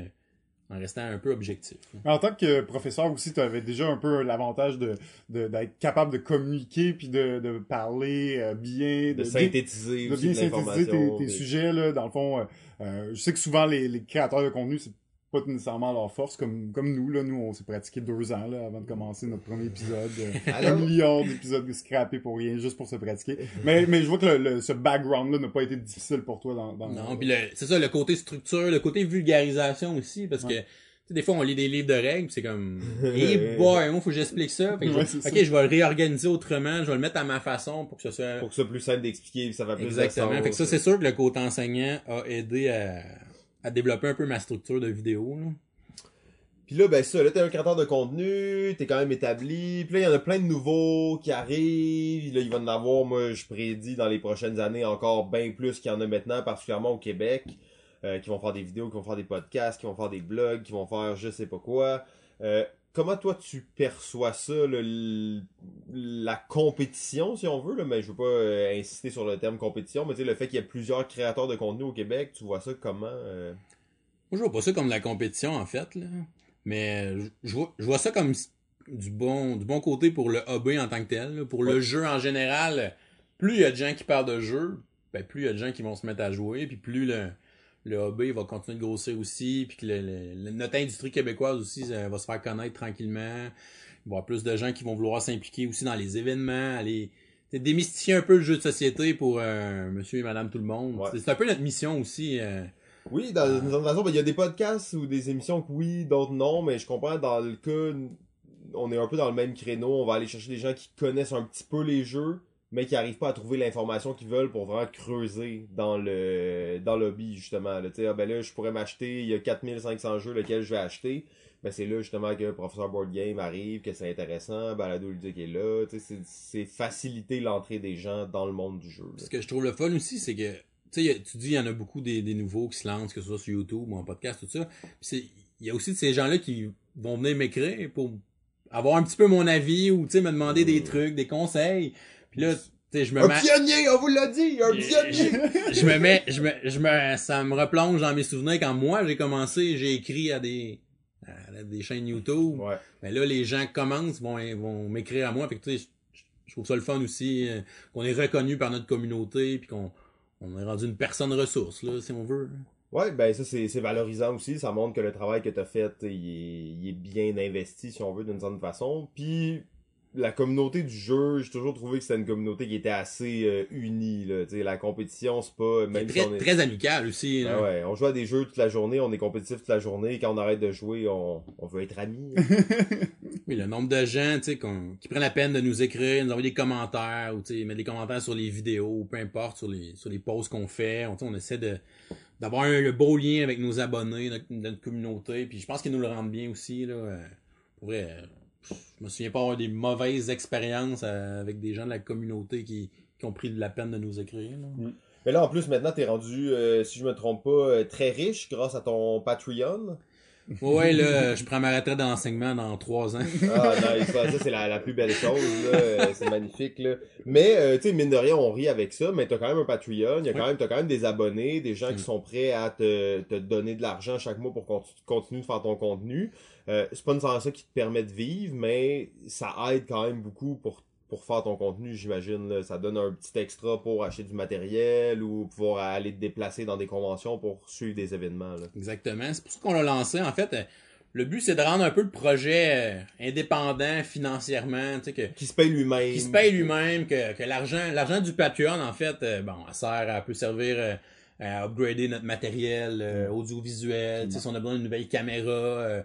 euh, en restant un peu objectif. En tant que professeur aussi, tu avais déjà un peu l'avantage de de- d'être capable de communiquer puis de, de parler euh, bien, De de, synthétiser de aussi bien de synthétiser tes, sujets là. Dans le fond, euh, euh, je sais que souvent les, les créateurs de contenu c'est pas nécessairement leur force comme comme nous là. Nous on s'est pratiqué deux ans là avant de commencer notre premier épisode. Euh, un million d'épisodes scrappés pour rien juste pour se pratiquer. Mais mais je vois que le, le- ce background là n'a pas été difficile pour toi dans. dans Non, puis le- c'est ça, le côté structure, le côté vulgarisation aussi, parce que, tu sais, des fois, on lit des livres de règles, pis c'est comme, hey boy, moi, faut que j'explique ça. Fait que je- Ouais, ok, ça. je vais le réorganiser autrement, je vais le mettre à ma façon pour que ce soit pour que ce soit plus simple d'expliquer, ça va plus Exactement. Fait que ça, c'est sûr que le côté enseignant a aidé à, à développer un peu ma structure de vidéo. Là. Puis là, ben ça, là, t'es un créateur de contenu, t'es quand même établi. Puis là, il y en a plein de nouveaux qui arrivent. Là, il va en avoir, moi, je prédis, dans les prochaines années, encore bien plus qu'il y en a maintenant, particulièrement au Québec, euh, qui vont faire des vidéos, qui vont faire des podcasts, qui vont faire des blogs, qui vont faire je sais pas quoi. Euh, comment toi, tu perçois ça, le- la compétition, si on veut, là, mais je veux pas euh, insister sur le terme compétition, mais le fait qu'il y ait plusieurs créateurs de contenu au Québec, tu vois ça comment? euh? Moi, je vois pas ça comme de la compétition, en fait. Là. Mais je, je vois, je vois ça comme du bon, du bon côté pour le hobby en tant que tel. là. Pour le jeu en général, plus il y a de gens qui parlent de jeu, ben, plus il y a de gens qui vont se mettre à jouer, puis plus le, le hobby va continuer de grossir aussi, puis que le- le- le- notre industrie québécoise aussi ça va se faire connaître tranquillement. Il va y avoir plus de gens qui vont vouloir s'impliquer aussi dans les événements, aller démystifier un peu le jeu de société pour euh, monsieur et madame tout le monde. Ouais. C'est un peu notre mission aussi. euh, Oui, dans une certaine façon, ben, il y a des podcasts ou des émissions que oui, d'autres non, mais je comprends, dans le cas, on est un peu dans le même créneau, on va aller chercher des gens qui connaissent un petit peu les jeux, mais qui arrivent pas à trouver l'information qu'ils veulent pour vraiment creuser dans le dans l'hobby justement. Là, Tu sais, ah, ben là, je pourrais m'acheter, il y a 4500 jeux lesquels je vais acheter. Ben c'est là justement que Professeur Board Game arrive, que c'est intéressant, Balado Ludique est là. Tu sais, c'est- c'est faciliter l'entrée des gens dans le monde du jeu. là. Ce que je trouve le fun aussi, c'est que, tu sais, y a- tu dis, il y en a beaucoup des, des nouveaux qui se lancent, que ce soit sur YouTube ou en podcast, tout ça. Puis c'est, il y a aussi de ces gens-là qui vont venir m'écrire pour avoir un petit peu mon avis ou, tu sais, me demander des trucs, des conseils. Puis là, tu sais, je me Un mets, pionnier, on vous l'a dit, un pionnier! je me mets, je me, je me, ça me replonge dans mes souvenirs quand moi j'ai commencé, j'ai écrit à des, à des chaînes YouTube. ouais. Mais là, les gens commencent, vont, vont m'écrire à moi. Que, tu sais, je, trouve ça le fun aussi, euh, qu'on est reconnu par notre communauté, puis qu'on on est rendu une personne ressource, là, si on veut. Ouais, ben ça c'est c'est valorisant aussi, ça montre que le travail que tu as fait, il est, il est bien investi si on veut d'une certaine façon. Puis la communauté du jeu, j'ai toujours trouvé que c'était une communauté qui était assez euh, unie là, la compétition c'est pas même très, si on est très amical aussi. Ben ouais, on joue à des jeux toute la journée, on est compétitif toute la journée, quand on arrête de jouer, on, on veut être amis. Oui, le nombre de gens, qui prennent la peine de nous écrire, nous envoyer des commentaires, ou mettre des commentaires sur les vidéos, ou peu importe, sur les, sur les posts qu'on fait. On, on essaie de, d'avoir un le beau lien avec nos abonnés, notre, notre communauté, puis je pense qu'ils nous le rendent bien aussi, là. euh, Pour vrai, euh, je me souviens pas avoir des mauvaises expériences euh, avec des gens de la communauté qui, qui ont pris de la peine de nous écrire, là. Mais là en plus maintenant t'es rendu, euh, si je me trompe pas, euh, très riche grâce à ton Patreon. Ouais, là, je prends ma retraite d'enseignement dans trois ans. Ah nice, ça, ça, c'est la, la plus belle chose, là. C'est magnifique là. Mais euh, tu sais, mine de rien, on rit avec ça, mais t'as quand même un Patreon, y a quand Ouais. même, t'as quand même des abonnés, des gens Mm. qui sont prêts à te, te donner de l'argent chaque mois pour qu'on continue de faire ton contenu. Euh, c'est pas nécessairement ça qui te permet de vivre, mais ça aide quand même beaucoup pour pour faire ton contenu, j'imagine. là. Ça donne un petit extra pour acheter du matériel ou pouvoir aller te déplacer dans des conventions pour suivre des événements. Là. Exactement. C'est pour ça qu'on l'a lancé. En fait, euh, le but, c'est de rendre un peu le projet euh, indépendant financièrement, tu sais, que, Qui se paye lui-même. qui se paye lui-même, que, que l'argent, l'argent du Patreon, en fait, euh, bon, elle sert, à peut servir à upgrader notre matériel euh, audiovisuel, tu sais, si on a besoin d'une nouvelle caméra, euh,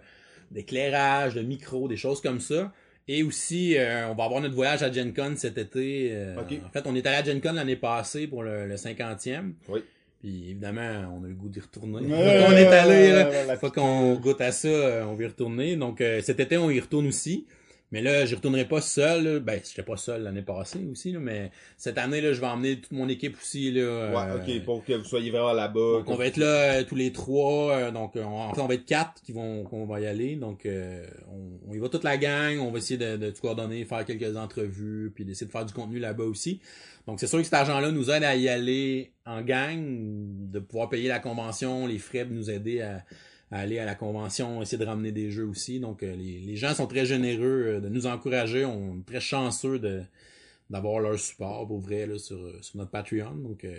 d'éclairage, de micro, des choses comme ça. Et aussi, euh, on va avoir notre voyage à Gen Con cet été. euh, Ok. En fait, on est allé à Gen Con l'année passée pour le, le 50e. Oui. Puis évidemment, on a le goût d'y retourner. On est allé, là. la- la- Faut qu'on goûte à ça, euh, on va y retourner. Donc euh, cet été, on y retourne aussi. Mais là, j'y retournerai pas seul. Ben, j'étais pas seul l'année passée aussi, là, mais cette année, là, je vais emmener toute mon équipe aussi. Là, Ouais, euh, ok, pour que vous soyez vraiment là-bas. donc on va être là euh, tous les trois. euh, donc euh, on, en fait, on va être quatre qui vont qu'on va y aller. Donc euh, on, on y va toute la gang. On va essayer de, de coordonner, faire quelques entrevues, puis d'essayer de faire du contenu là-bas aussi. Donc c'est sûr que cet argent-là nous aide à y aller en gang, de pouvoir payer la convention, les frais de nous aider à, à aller à la convention, essayer de ramener des jeux aussi. Donc euh, les, les gens sont très généreux euh, de nous encourager. On est très chanceux d'avoir leur support pour vrai là, sur, sur notre Patreon. Donc euh,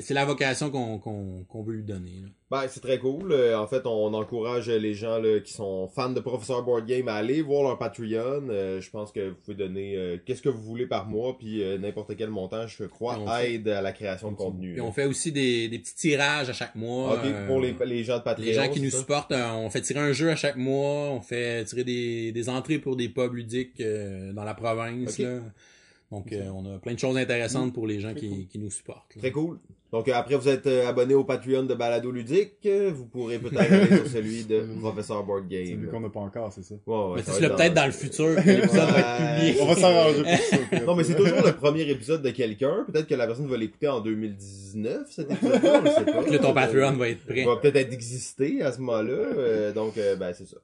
c'est la- vocation qu'on veut lui donner. Ben, c'est très cool. Euh, en fait, on encourage les gens là, qui sont fans de Professeur Board Game à aller voir leur Patreon. Euh, je pense que vous pouvez donner euh, qu'est-ce que vous voulez par mois, puis euh, n'importe quel montant, je crois, fait- aide à la création de contenu. Et on fait aussi des, des petits tirages à chaque mois. Pour les, les gens de Patreon. les gens qui nous ça? supportent, on fait tirer un jeu à chaque mois, on fait tirer des, des entrées pour des pubs ludiques dans la province. Là. Donc euh, on a plein de choses intéressantes pour les gens qui, qui nous supportent. là. Très cool. Donc euh, après vous êtes euh, abonné au Patreon de Balado Ludique, vous pourrez peut-être aller sur celui de Professeur Board C'est Game. lui qu'on n'a pas encore, c'est ça. Ouais, ouais, Mais c'est peut-être dans le futur que l'épisode va être publié. On va s'arranger pour ça. Non, mais c'est toujours le premier épisode de quelqu'un. Peut-être que la personne va l'écouter en 2019, cet épisode-là, on le sait pas. Que là, ton Patreon va être prêt. Il va peut-être être existé à ce moment-là. euh, donc, euh, ben, c'est ça.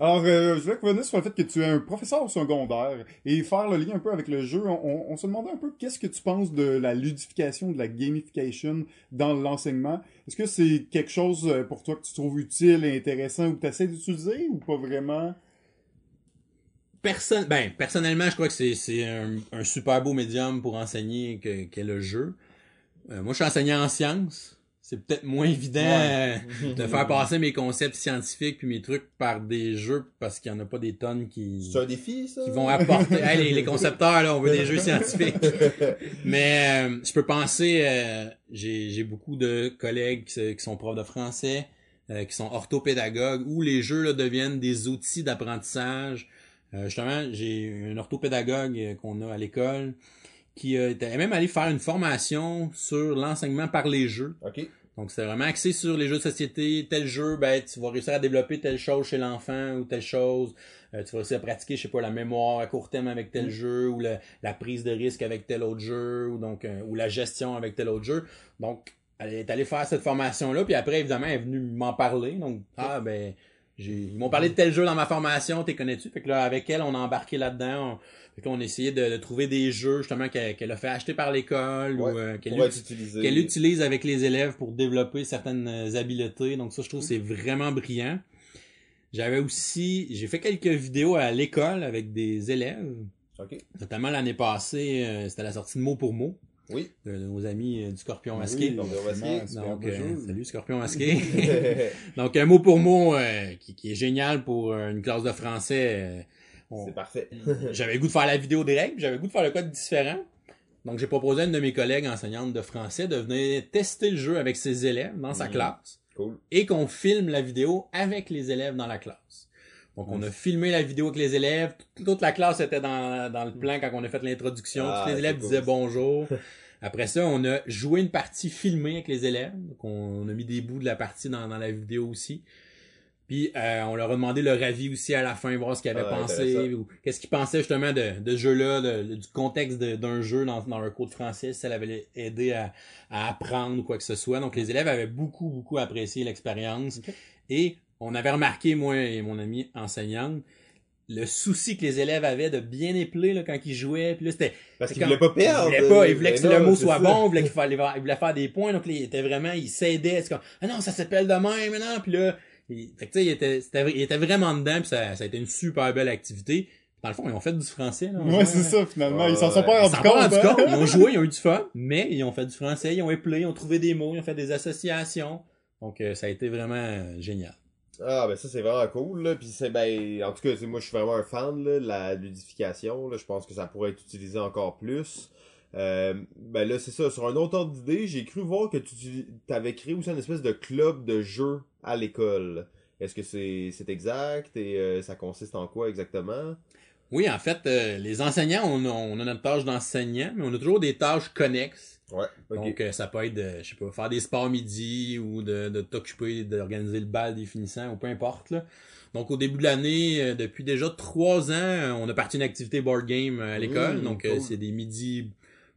Alors, euh, je voulais revenir sur le fait que tu es un professeur secondaire et faire le lien un peu avec le jeu. On, on se demandait un peu qu'est-ce que tu penses de la ludification, de la gamification dans l'enseignement. Est-ce que c'est quelque chose euh, pour toi que tu trouves utile et intéressant ou que tu essaies d'utiliser ou pas vraiment? Personne, ben, personnellement, je crois que c'est, un, un super beau médium pour enseigner que, qu'est le jeu. Euh, moi, je suis enseignant en sciences. C'est peut-être moins évident Ouais. de faire passer mes concepts scientifiques puis mes trucs par des jeux parce qu'il y en a pas des tonnes qui, C'est un défi, ça? qui vont apporter. Hey, les, les concepteurs, là, on veut des jeux scientifiques. Mais euh, je peux penser, euh, j'ai, j'ai beaucoup de collègues qui, sont profs de français, euh, qui sont orthopédagogues, où les jeux là, deviennent des outils d'apprentissage. Euh, justement, j'ai un orthopédagogue qu'on a à l'école qui euh, était même allé faire une formation sur l'enseignement par les jeux. Ok. Donc c'était vraiment axé sur les jeux de société. Tel jeu, ben tu vas réussir à développer telle chose chez l'enfant ou telle chose. Euh, tu vas réussir à pratiquer, je sais pas, la mémoire à court terme avec tel jeu ou la prise de risque avec tel autre jeu ou donc euh, ou la gestion avec tel autre jeu. Donc elle est allée faire cette formation là, puis après évidemment elle est venue m'en parler. Donc ah ben j'ai ils m'ont parlé de tel jeu dans ma formation, t'es connais-tu? Fait que là avec elle on a embarqué là-dedans. On... Fait qu'on a essayé de, de trouver des jeux justement qu'elle qu'elle a fait acheter par l'école Ouais, ou euh, qu'elle Pour uti- être utilisé. qu'elle utilise avec les élèves pour développer certaines euh, habiletés. Donc ça, je trouve c'est vraiment brillant. J'avais aussi, j'ai fait quelques vidéos à l'école avec des élèves, Ok. notamment l'année passée, euh, c'était la sortie de mot pour mot Oui. de, de nos amis euh, du Scorpion Oui, Masqué. essayer. vraiment, Donc, euh, salut Scorpion Masqué. Donc un mot pour mot euh, qui, qui est génial pour euh, une classe de français. C'est parfait. j'avais le goût de faire la vidéo direct, j'avais le goût de faire le code différent. Donc j'ai proposé à une de mes collègues enseignantes de français de venir tester le jeu avec ses élèves dans sa Mhm. classe Cool. et qu'on filme la vidéo avec les élèves dans la classe. Donc on a filmé la vidéo avec les élèves, toute, la classe était dans, dans le plan quand on a fait l'introduction, Ah, tous les élèves cool, disaient bonjour. Après ça, on a joué une partie filmée avec les élèves. Donc on, on a mis des bouts de la partie dans, dans la vidéo aussi. Puis euh, on leur a demandé leur avis aussi à la fin, voir ce qu'ils avaient Ah, pensé, ou qu'est-ce qu'ils pensaient justement de, de ce jeu-là, du contexte d'un jeu dans, dans leur cours de français, si ça l'avait aidé à, à apprendre ou quoi que ce soit. Donc les élèves avaient beaucoup, beaucoup apprécié l'expérience. Et on avait remarqué, moi et mon ami enseignante, le souci que les élèves avaient de bien épeler là, quand ils jouaient. Puis là, c'était Parce c'est qu'il quand- voulait pas perdre. il voulait pas, il voulait Mais que non, le mot soit ça. bon, il voulait qu'il fallait, il voulait faire des points, donc là, il était vraiment, il s'aidait, c'est comme, ah non, ça s'appelle de même, non, puis là, il, fait que tu sais, il était, c'était- il était vraiment dedans, puis ça, ça a été une super belle activité. Dans le fond, ils ont fait du français, là. Ouais, c'est ça, finalement. Ils s'en sont pas Ils rendus s'en sont pas compte. hein. compte. Ils ont joué, ils ont eu du fun, mais ils ont fait du français, ils ont éplé, ils ont trouvé des mots, ils ont fait des associations. Donc, euh, ça a été vraiment euh, génial. Ah, ben ça, c'est vraiment cool, là. Puis c'est, ben, en tout cas, moi, je suis vraiment un fan, là, de la ludification, là. Je pense que ça pourrait être utilisé encore plus. Euh, ben là, c'est ça. Sur un autre ordre d'idée, j'ai cru voir que tu avais créé aussi une espèce de club de jeux à l'école. Est-ce que c'est, c'est exact? Et euh, ça consiste en quoi exactement? Oui, en fait, euh, les enseignants, on a, on a notre tâche d'enseignant, mais on a toujours des tâches connexes. Ouais. Donc, euh, ça peut être, de, je sais pas, faire des sports midi ou de, de t'occuper, d'organiser le bal des finissants ou peu importe. Là. Donc, au début de l'année, euh, depuis déjà trois ans, euh, on a parti une activité board game euh, à l'école. Mmh, donc, euh, cool. c'est des midi,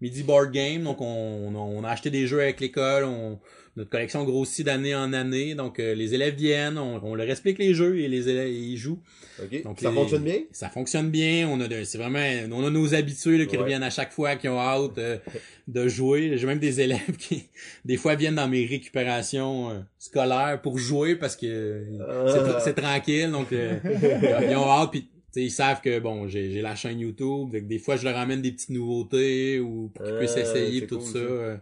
midi board game. Donc, on, on, a- acheté des jeux avec l'école. On, notre collection grossit d'année en année. Donc, euh, les élèves viennent, on, on leur explique les jeux et les élèves ils jouent. donc, ça les- fonctionne bien? Ça fonctionne bien. On a c'est vraiment, on a nos habitués là, qui Ouais. reviennent à chaque fois, qui ont hâte euh, de jouer. J'ai même des élèves qui, des fois, viennent dans mes récupérations euh, scolaires pour jouer parce que c'est, Ah. c'est tranquille. Donc, ils ils ont hâte. Puis, ils savent que bon, j'ai, la chaîne YouTube. Donc, des fois, je leur amène des petites nouveautés ou pour qu'ils puissent Ah, essayer tout cool, ça. ça. Euh,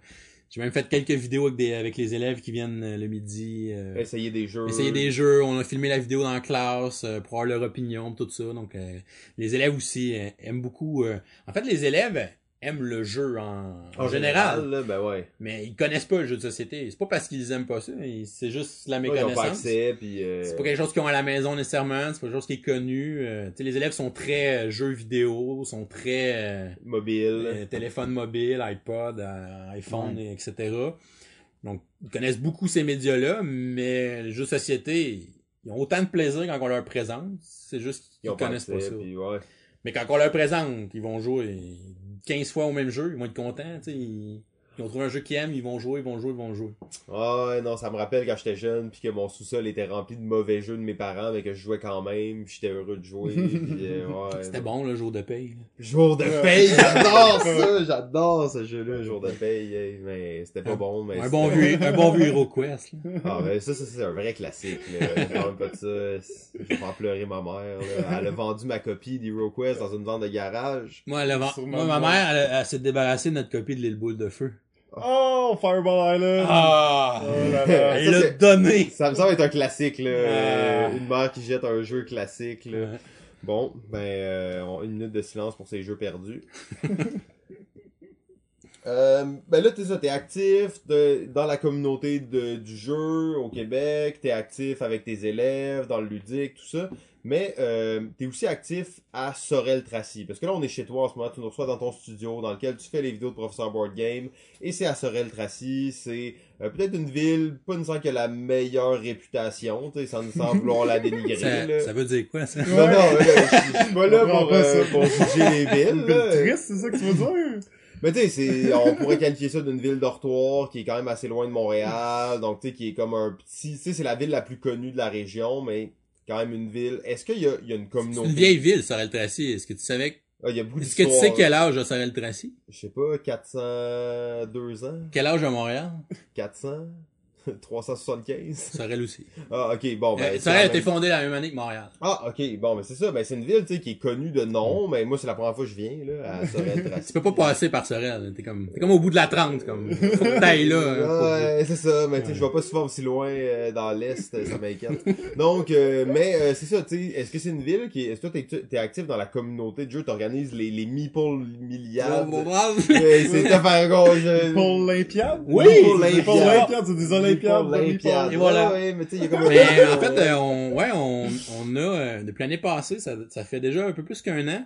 J'ai même fait quelques vidéos avec, des, avec les élèves qui viennent euh, le midi. euh, Essayer des jeux. essayer des jeux, on a filmé la vidéo dans la classe euh, pour avoir leur opinion, tout ça. Donc euh, les élèves aussi euh, aiment beaucoup. euh, En fait, les élèves aiment le jeu en, en général, là, ben ouais. mais ils connaissent pas le jeu de société. C'est pas parce qu'ils aiment pas ça, c'est juste la Ouais, méconnaissance. puis... euh, C'est pas quelque chose qu'ils ont à la maison nécessairement, c'est pas quelque chose qui est connu. Euh, les élèves sont très euh, jeux vidéo, sont très euh, Mobile. téléphone mobile, iPod, iPhone, et etc. Donc, ils connaissent beaucoup ces médias-là, mais les jeux de société, ils ont autant de plaisir quand on leur présente. C'est juste Ils qu'ils connaissent pas ça. puis ouais. Mais quand on leur présente, ils vont jouer 15 fois au même jeu, ils vont être contents, tu sais. Ils, ont trouvé un jeu qu'ils aiment, ils vont jouer, ils vont jouer, ils vont jouer. Ah ouais, non, ça me rappelle quand j'étais jeune, puis que mon sous-sol était rempli de mauvais jeux de mes parents, mais que je jouais quand même, puis j'étais heureux de jouer, puis euh, ouais. C'était bon, le jour de paye. Jour de paye, j'adore ça, j'adore ce jeu-là, jour de paye, hey, mais c'était pas bon, mais Un bon vieux, un bon vieux HeroQuest, là. Ah ben ça, ça c'est un vrai classique, là. Parle pas de ça, je vais faire pleurer ma mère, là. Elle a vendu ma copie d'HeroQuest dans une vente de garage. Moi, elle a moi, ma mère, elle, elle s'est débarrassée de notre copie de l'île boule de feu. Oh, Fireball Island! Ah! Oh là là. Elle Ça, l'a donné! Ça me semble être un classique, là. Ah. Une mère qui jette un jeu classique, là. Bon, ben, euh, une minute de silence pour ces jeux perdus. Euh, ben là, t'es ça, t'es actif de- dans la communauté de- du jeu au Québec, t'es actif avec tes élèves, dans le ludique, tout ça. Mais euh, t'es aussi actif à Sorel-Tracy. Parce que là, on est chez toi en ce moment, tu nous reçois dans ton studio dans lequel tu fais les vidéos de Professeur Board Game. Et c'est à Sorel-Tracy. C'est euh, peut-être une ville, pas une a la meilleure réputation, tu sais, sans, sans vouloir la dénigrer. Ça, là. ça veut dire quoi, ça? Non, non, là, je je suis pas là pour, pas euh, pour juger les villes. Triste, c'est ça que tu veux dire? Mais tu sais, c'est- on pourrait qualifier ça d'une ville dortoir qui est quand même assez loin de Montréal, donc tu sais, qui est comme un petit, tu sais, c'est la ville la plus connue de la région, mais quand même une ville. Est-ce qu'il y y a une C'est communauté? une vieille ville, Sorel-Tracy. Est-ce que tu savais que... Ah, il y a beaucoup Est-ce que tu sais quel âge a Sorel-Tracy? Je sais pas, 402 ans? Quel âge a Montréal? 400? 375? Sorel aussi. Ah, ok, bon, ben. Euh, Sorel a la été même- fondé la même année que Montréal. Ah, ok, bon, ben c'est ça, ben c'est une ville, tu sais, qui est connue de nom, mais moi, c'est la première fois que je viens, là, à Sorel-Tracy. Tu peux pas passer par Sorel. T'es comme, t'es comme au bout de la 30, comme. Faut que t'ailles là. hein, Ouais, c'est ça, mais tu sais, je vais pas souvent aussi loin euh, dans l'Est, euh, ça m'inquiète. Donc, euh, mais euh, c'est ça, tu sais, est-ce que c'est une ville qui... Est-ce que toi, t'es, t'es actif dans la communauté de jeu, t'organises les, les Meeple milliards? Bon, bon, bon. c'est à gauche. Pour l'Olympiade? Oui, Pour l'Olympiade. c'est Et voilà. Ouais, ouais, mais y a comme en fait, euh, on, ouais, on, on a, euh, depuis l'année passée, ça, ça fait déjà un peu plus qu'un an,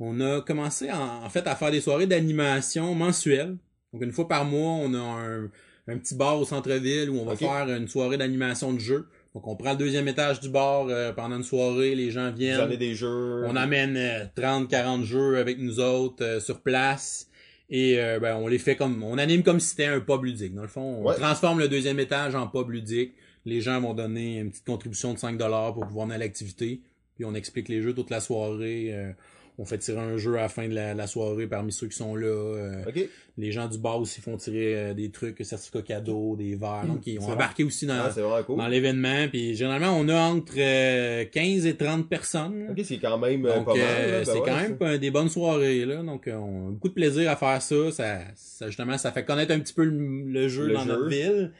on a commencé en, en fait à faire des soirées d'animation mensuelles. Donc une fois par mois, on a un, un petit bar au centre-ville où on va faire une soirée d'animation de jeu. Donc on prend le deuxième étage du bar euh, pendant une soirée, les gens viennent. J'en ai des jeux. On amène euh, 30, 40 jeux avec nous autres euh, sur place. Et euh, ben, on les fait comme. On anime comme si c'était un pub ludique. Dans le fond, on Ouais. transforme le deuxième étage en pub ludique. Les gens vont donner une petite contribution de 5$ pour pouvoir venir à l'activité. Puis on explique les jeux toute la soirée. euh, on fait tirer un jeu à la fin de la, la soirée parmi ceux qui sont là. euh, Ok. les gens du bar aussi font tirer euh, des trucs, certificats cadeaux, des verres. Donc ils ont vrai. embarqué aussi dans, Ah, cool. dans l'événement. Puis généralement, on a entre euh, 15 et 30 personnes. c'est quand même euh, Donc, pas mal. euh, là, ben c'est ouais, quand même des bonnes soirées, là. Donc, euh, on a beaucoup de plaisir à faire ça. Ça, ça justement, ça fait connaître un petit peu le, le jeu Le dans jeu. notre ville.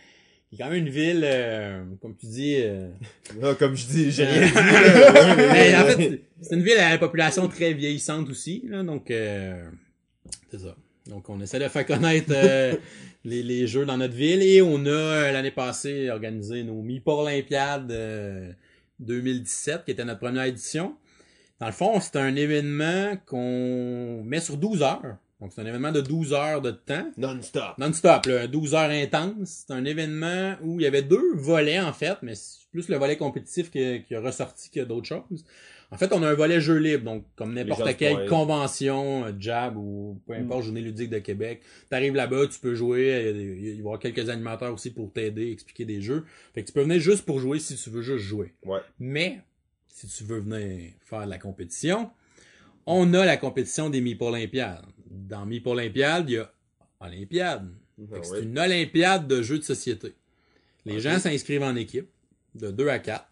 Qui est quand même une ville, euh, comme tu dis... euh, Ah, comme je dis, j'ai Euh, rien dit. mais en fait, c'est une ville à la population très vieillissante aussi, là. Donc, euh, c'est ça. Donc, on essaie de faire connaître euh, les, les jeux dans notre ville. Et on a, euh, l'année passée, organisé nos Meeple Olympiades euh, 2017, qui était notre première édition. Dans le fond, c'est un événement qu'on met sur 12 heures. Donc, c'est un événement de 12 heures de temps. Non-stop. Non-stop, là, 12 heures intenses. C'est un événement où il y avait deux volets, en fait, mais c'est plus le volet compétitif qui, qui a ressorti que d'autres choses. En fait, on a un volet jeu libre, donc comme n'importe quelle convention, euh, jab ou peu importe, journée ludique de Québec. T'arrives là-bas, tu peux jouer, il y a des- il va y avoir quelques animateurs aussi pour t'aider, expliquer des jeux. Fait que tu peux venir juste pour jouer si tu veux juste jouer. Ouais. Mais, si tu veux venir faire de la compétition, on a la compétition des Meeple Olympiades. Dans Meeple Olympiade, il y a Olympiade. Ah. C'est une Olympiade de jeux de société. Les gens s'inscrivent en équipe, de 2 à 4.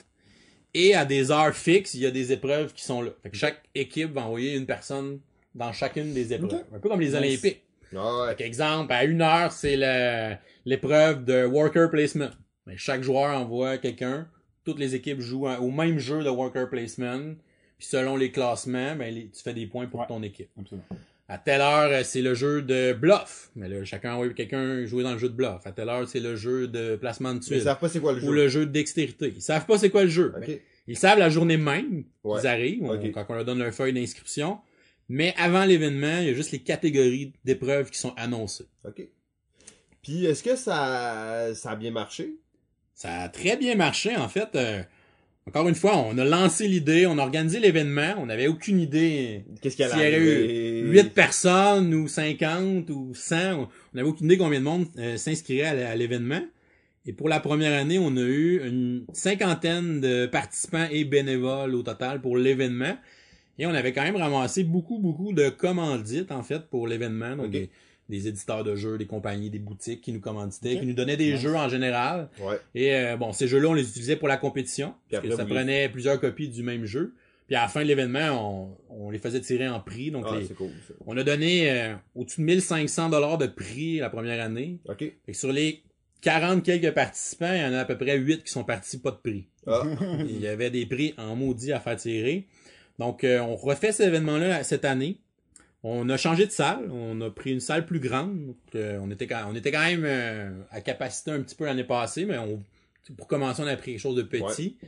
Et à des heures fixes, il y a des épreuves qui sont là. Fait que chaque équipe va envoyer une personne dans chacune des épreuves. Un peu comme les. Olympiques. Ah ouais. Fait exemple, à une heure, c'est l'épreuve de worker placement. Mais chaque joueur envoie quelqu'un. Toutes les équipes jouent au même jeu de worker placement. Puis selon les classements, ben, les- tu fais des points pour Ouais. ton équipe. Absolument. À telle heure, euh, c'est le jeu de bluff. Mais là, chacun envoie quelqu'un jouer dans le jeu de bluff. À telle heure, c'est le jeu de placement de Ils tuiles. savent pas c'est quoi le jeu. Ou le jeu de dextérité. Ils savent pas c'est quoi le jeu. Mais Ils savent la journée même Ouais. qu'ils arrivent, on- quand on leur donne leur feuille d'inscription. Mais avant l'événement, il y a juste les catégories d'épreuves qui sont annoncées. Ok. Puis, est-ce que ça, ça a bien marché? Ça a très bien marché, en fait. Euh, encore une fois, on a lancé l'idée, on a organisé l'événement, on n'avait aucune idée Qu'est-ce qu'il y S'il y a aurait arrivé? 8 personnes ou 50 ou 100. On n'avait aucune idée combien de monde euh, s'inscrirait à l'événement. Et pour la première année, on a eu une cinquantaine de participants et bénévoles au total pour l'événement. Et on avait quand même ramassé beaucoup, beaucoup de commandites, en fait, pour l'événement. Donc. Des, éditeurs de jeux, des compagnies, des boutiques qui nous commanditaient, qui nous donnaient des Nice. jeux en général. Ouais. Et euh, bon, ces jeux-là, on les utilisait pour la compétition. Puis Parce que après, ça vous prenait plusieurs copies du même jeu. Puis à la fin de l'événement, on, on les faisait tirer en prix. Donc Ah, les- cool, on a donné euh, au-dessus de 1500 dollars de prix la première année. Ok. Fait que sur les 40 quelques participants, il y en a à peu près 8 qui sont partis pas de prix. Ah. Il y avait des prix en maudit à faire tirer. Donc, euh, on refait cet événement-là cette année. On a changé de salle, on a pris une salle plus grande. Donc, euh, on, était quand, on était quand même euh, à capacité un petit peu l'année passée, mais on, pour commencer, on a pris quelque chose de petit.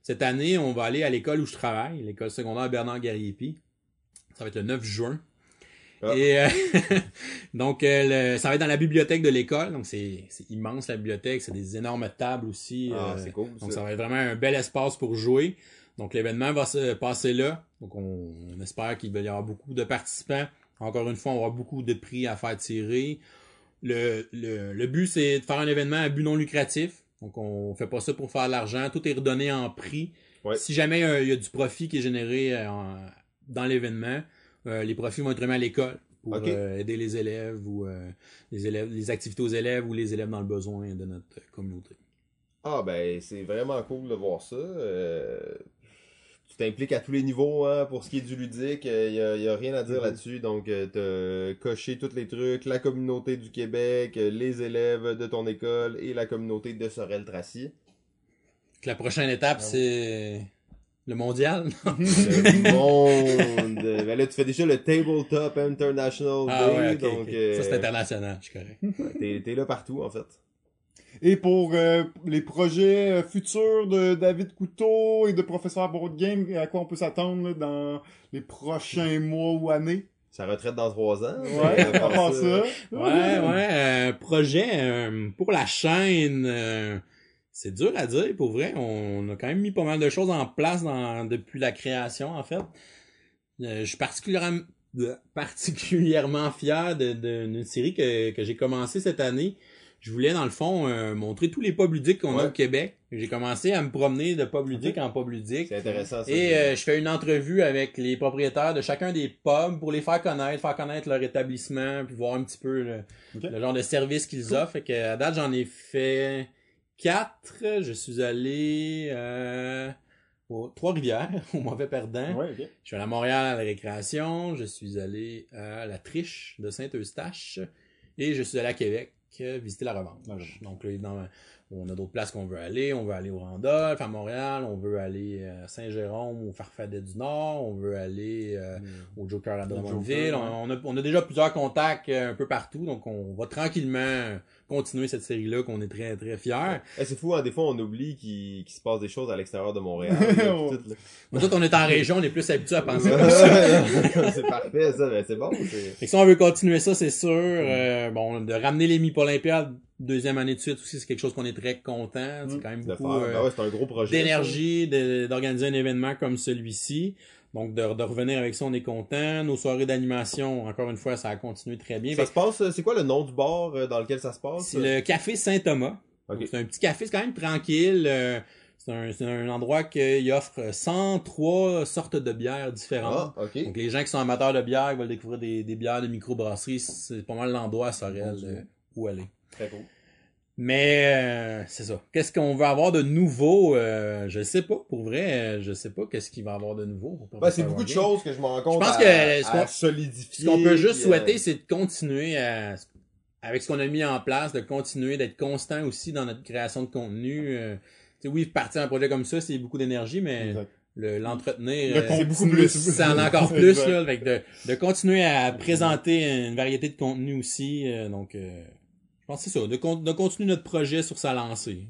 Cette année, on va aller à l'école où je travaille, l'école secondaire Bernard Gariepi. Ça va être le 9 juin. Ah. Et euh, donc, le- ça va être dans la bibliothèque de l'école. Donc, c'est immense la bibliothèque. C'est des énormes tables aussi. Ah, c'est cool. donc, ça. ça va être vraiment un bel espace pour jouer. Donc, l'événement va se passer là. Donc, on, on espère qu'il va y avoir beaucoup de participants. Encore une fois, on avoir beaucoup de prix à faire tirer. Le, le, le but, c'est de faire un événement à but non lucratif. Donc, on fait pas ça pour faire de l'argent. Tout est redonné en prix. Ouais. Si jamais euh, il y a du profit qui est généré euh, en- dans l'événement, euh, les profits vont être remis à l'école pour aider les élèves ou les élèves, les activités aux élèves ou les élèves dans le besoin de notre communauté. Ah ben c'est vraiment cool de voir ça. Euh, tu t'impliques à tous les niveaux hein, pour ce qui est du ludique. Il n'y a, y a rien à dire Mhm. là-dessus. Donc euh, t'as coché tous les trucs, la communauté du Québec, euh, les élèves de ton école et la communauté de Sorel-Tracy. La prochaine étape, Ah ouais. c'est le mondial. Le monde. ben là tu fais déjà le Tabletop International Ah Day. ouais, donc euh, Ça, c'est international, je suis correct. t'es, t'es là partout en fait. Et pour euh, les projets euh, futurs de David Couteau et de Professeur Board Game, à quoi on peut s'attendre là, dans les prochains mois ou années? Sa retraite dans trois ans. Ouais, mais à part part ça. Ouais, ouais. euh, projet euh, pour la chaîne, euh, c'est dur à dire, pour vrai. On a quand même mis pas mal de choses en place dans, depuis la création, en fait. Euh, je suis particulièrement, particulièrement fier de- de- d'une série que, que j'ai commencé cette année. Je voulais, dans le fond, euh, montrer tous les pubs ludiques qu'on a au Québec. J'ai commencé à me promener de pubs ludiques en pubs ludiques. C'est intéressant ça. Et euh, je fais une entrevue avec les propriétaires de chacun des pubs pour les faire connaître, faire connaître leur établissement, puis voir un petit peu le, genre de service qu'ils offrent. Fait que, à date, j'en ai fait quatre. Je suis allé euh, aux Trois-Rivières, au Mauvais Perdant. Ouais. Je suis allé à Montréal à la récréation. Je suis allé à la Triche de Saint-Eustache. Et je suis allé à Québec visiter la Revanche. Donc là, dans- on a d'autres places qu'on veut aller. On veut aller au Randolph, à Montréal. On veut aller à Saint-Jérôme, au Farfadet du Nord. On veut aller euh, au Joker à Drummondville. Joker, ouais. on, on a, on a déjà plusieurs contacts euh, un peu partout. Donc on va tranquillement continuer cette série-là qu'on est très très fiers. Eh, c'est fou, hein, des fois on oublie qu'il se passe des choses à l'extérieur de Montréal. là, Ouais. tout, là. On est en région, on est plus habitués à penser comme ça. c'est parfait ça, ben, c'est bon. que si on veut continuer ça, c'est sûr. Euh, bon, de ramener les MIP Olympiades deuxième année de suite aussi, c'est quelque chose qu'on est très content. C'est Mm. quand même beaucoup euh, Ben ouais, c'est un gros projet. d'énergie d'organiser un événement comme celui-ci. Donc, de, de revenir avec ça, on est content. Nos soirées d'animation, encore une fois, ça a continué très bien. Ça Fait se passe, euh, c'est quoi le nom du bar euh, dans lequel ça se passe? C'est le Café Saint-Thomas. C'est un petit café, c'est quand même tranquille. euh, C'est un, c'est un endroit qui offre 103 sortes de bières différentes. Ah. Donc les gens qui sont amateurs de bière, qui veulent découvrir des, des bières de microbrasserie, c'est pas mal l'endroit à Sorel euh, où aller. Très cool. Mais euh, c'est ça. Qu'est-ce qu'on veut avoir de nouveau euh, Je sais pas. Pour vrai, euh, je sais pas qu'est-ce qu'il va y avoir de nouveau. Ben, c'est beaucoup de choses que je me rends compte Je pense à, que ce qu'on- solidifier. Ce qu'on peut juste souhaiter, euh, c'est de continuer à, avec ce qu'on a mis en place, de continuer d'être constant aussi dans notre création de contenu. Euh, tu sais, oui, partir un projet comme ça, c'est beaucoup d'énergie, mais Exact. le- l'entretenir, Le c'est beaucoup plus. en encore plus. Là, Fait que de, de continuer à présenter une variété de contenus aussi. euh, donc, euh, je pense que c'est ça. De, con- de continuer notre projet sur sa lancée.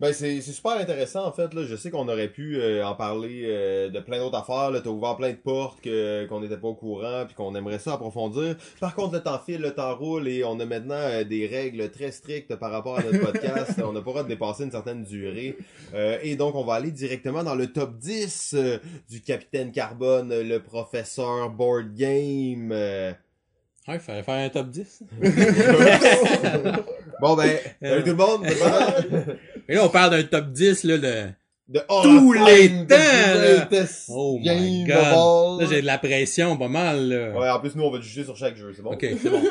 Ben, c'est super intéressant, en fait. Là. Je sais qu'on aurait pu euh, en parler euh, de plein d'autres affaires. T'as ouvert plein de portes qu'on n'était pas au courant puis qu'on aimerait ça approfondir. Par contre, le temps file, le temps roule et on a maintenant euh, des règles très strictes par rapport à notre podcast. on n'a pas le droit de dépasser une certaine durée. Et donc, on va aller directement dans le top 10 euh, du Capitaine Carbone, le professeur Board Game. Euh. Ouais, il fallait faire un top 10. bon, ben, salut tout le monde. bonne. Et là, on parle d'un top 10 là, de... Tous les temps, là. Oh my game God. Là, j'ai de la pression pas mal. Là. Ouais, en plus, nous, on va te juger sur chaque jeu, c'est bon? Ok, c'est bon.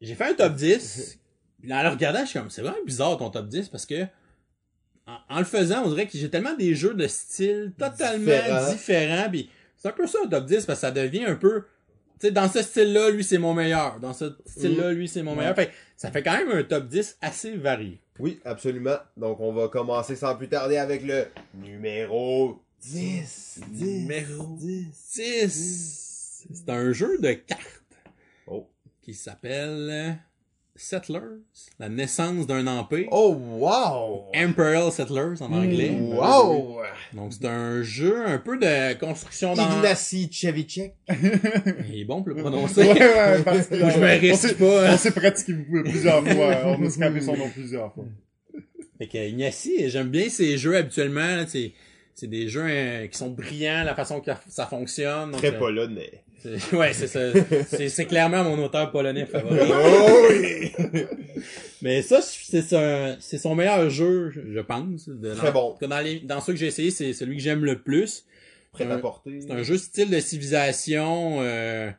J'ai- fait un top 10. Puis en le regardant, je suis comme, c'est vraiment bizarre ton top 10 parce que en, en le faisant, on dirait que j'ai tellement des jeux de style totalement Différents. différents. Puis c'est un peu ça un top 10 parce que ça devient un peu. Tu sais, dans ce style-là, lui, c'est mon meilleur. Dans ce style-là, lui, c'est mon meilleur. Fait que ça fait quand même un top 10 assez varié. Oui, absolument. Donc, on va commencer sans plus tarder avec le numéro 10. 10. Numéro 10. C'est c'est un jeu de cartes Oh. qui s'appelle Settlers, la naissance d'un empire. Oh, wow! Imperial Settlers en anglais. Mmh. Wow! Donc c'est un jeu un peu de construction dans... Ignacy Chevicek. Il est bon pour le prononcer. Ouais, ouais, parce que, je me on risque pas. On s'est pratiqué plusieurs fois. On a scrapé son nom plusieurs fois. Fait que Ignacy, j'aime bien ces jeux habituellement. là, C'est c'est des jeux euh, qui sont brillants, la façon que ça fonctionne. Donc, Très euh, polonais. Ouais, c'est ça. C'est c'est clairement mon auteur polonais favori. Oh oui! Mais ça, c'est son, c'est son meilleur jeu, je pense. De, Très dans, bon. Dans, les, dans ceux que j'ai essayé, c'est celui que j'aime le plus. Prêt un- à porter. C'est un jeu style de civilisation euh,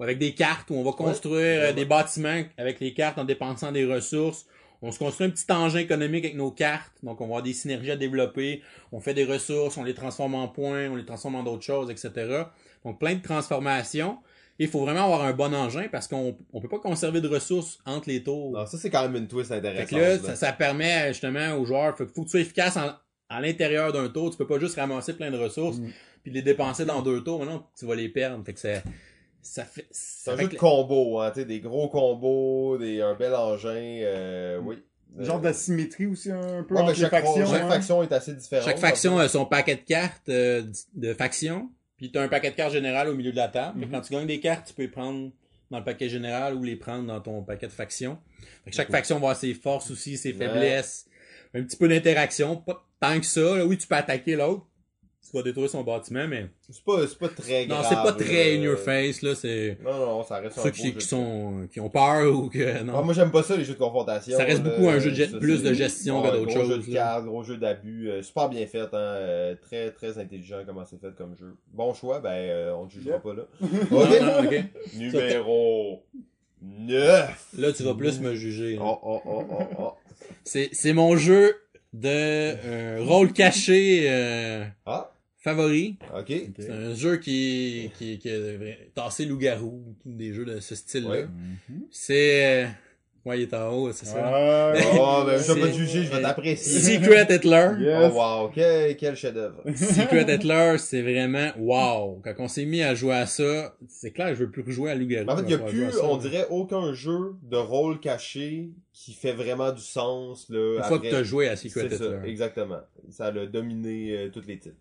avec des cartes où on va construire euh, des bâtiments avec les cartes en dépensant des ressources. On se construit un petit engin économique avec nos cartes, donc on va avoir des synergies à développer. On fait des ressources, on les transforme en points, on les transforme en d'autres choses, etc. Donc plein de transformations. Et il faut vraiment avoir un bon engin parce qu'on on peut pas conserver de ressources entre les tours. Non, ça, c'est quand même une twist Fait intéressante. que là, là. ça, ça permet justement aux joueurs, faut, faut que tu sois efficace en- à l'intérieur d'un tour. Tu peux pas juste ramasser plein de ressources Mm. puis les dépenser dans deux tours. Maintenant, tu vas les perdre. Fait que ça, ça fait. C'est Ça un fait jeu que- de combo, hein, des gros combos, des, un bel engin, euh, oui. Genre d'asymétrie aussi un peu ouais, entre les chaque, factions. chaque hein. faction est assez différente. Chaque faction a son paquet de cartes euh, de factions. Puis tu as un paquet de cartes général au milieu de la table. Que Mhm. quand tu gagnes des cartes, tu peux les prendre dans le paquet général ou les prendre dans ton paquet de factions. Fait que chaque faction va avoir ses forces aussi, ses Ouais. faiblesses. Un petit peu d'interaction. Pas tant que ça. là. Oui, tu peux attaquer l'autre. Tu vas détruire son bâtiment, mais C'est pas, c'est pas très non, grave. c'est pas très in your face. là. C'est Non, non, ça reste un ceux beau qui, jeu qui sont qui ont peur ou que Ah, non. moi, j'aime pas ça, les jeux de confrontation. Ça reste là. beaucoup un jeu de ge- Ça, plus de gestion que d'autres gros jeu choses, de cartes, gros jeu d'abus. euh, super bien fait, hein. euh, très, très intelligent comment c'est fait comme jeu. Bon choix, ben, euh, on ne jugera Yep. pas là. Non, Ok. non, ok. Numéro 9. Là, tu vas plus me juger. Oh, oh, oh, oh, oh. C'est, c'est mon jeu de euh, rôle caché euh, Ah, favori. ok. C'est un jeu qui, qui, qui a tassé loup-garou, des jeux de ce style-là. Ouais. Mhm. C'est... euh, Ouais, il est en haut, c'est ça. Ah. Oh, ben, je vais pas te juger, je vais t'apprécier. Secret Hitler. Yes. Oh, wow, quel, quel chef-d'œuvre. Secret Hitler, c'est vraiment wow. Quand on s'est mis à jouer à ça, c'est clair, je veux plus rejouer à loup-garou. En fait, il n'y a jouer plus, ça. on dirait, aucun jeu de rôle caché qui fait vraiment du sens, là. Une fois après- que t'as joué à Secret C'est Hitler. ça, exactement. Ça a dominé euh, tous les titres.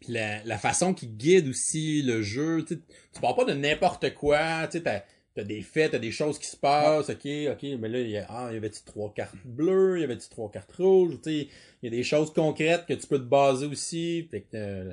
Puis la, la façon qui guide aussi le jeu, tu parles pas de n'importe quoi, tu sais, t'as, des faits, t'as des choses qui se passent, ok, ok, mais là, il y a, ah, y avait-tu trois cartes bleues, il y avait-tu trois cartes rouges, tu sais, il y a des choses concrètes que tu peux te baser aussi, fait que, euh,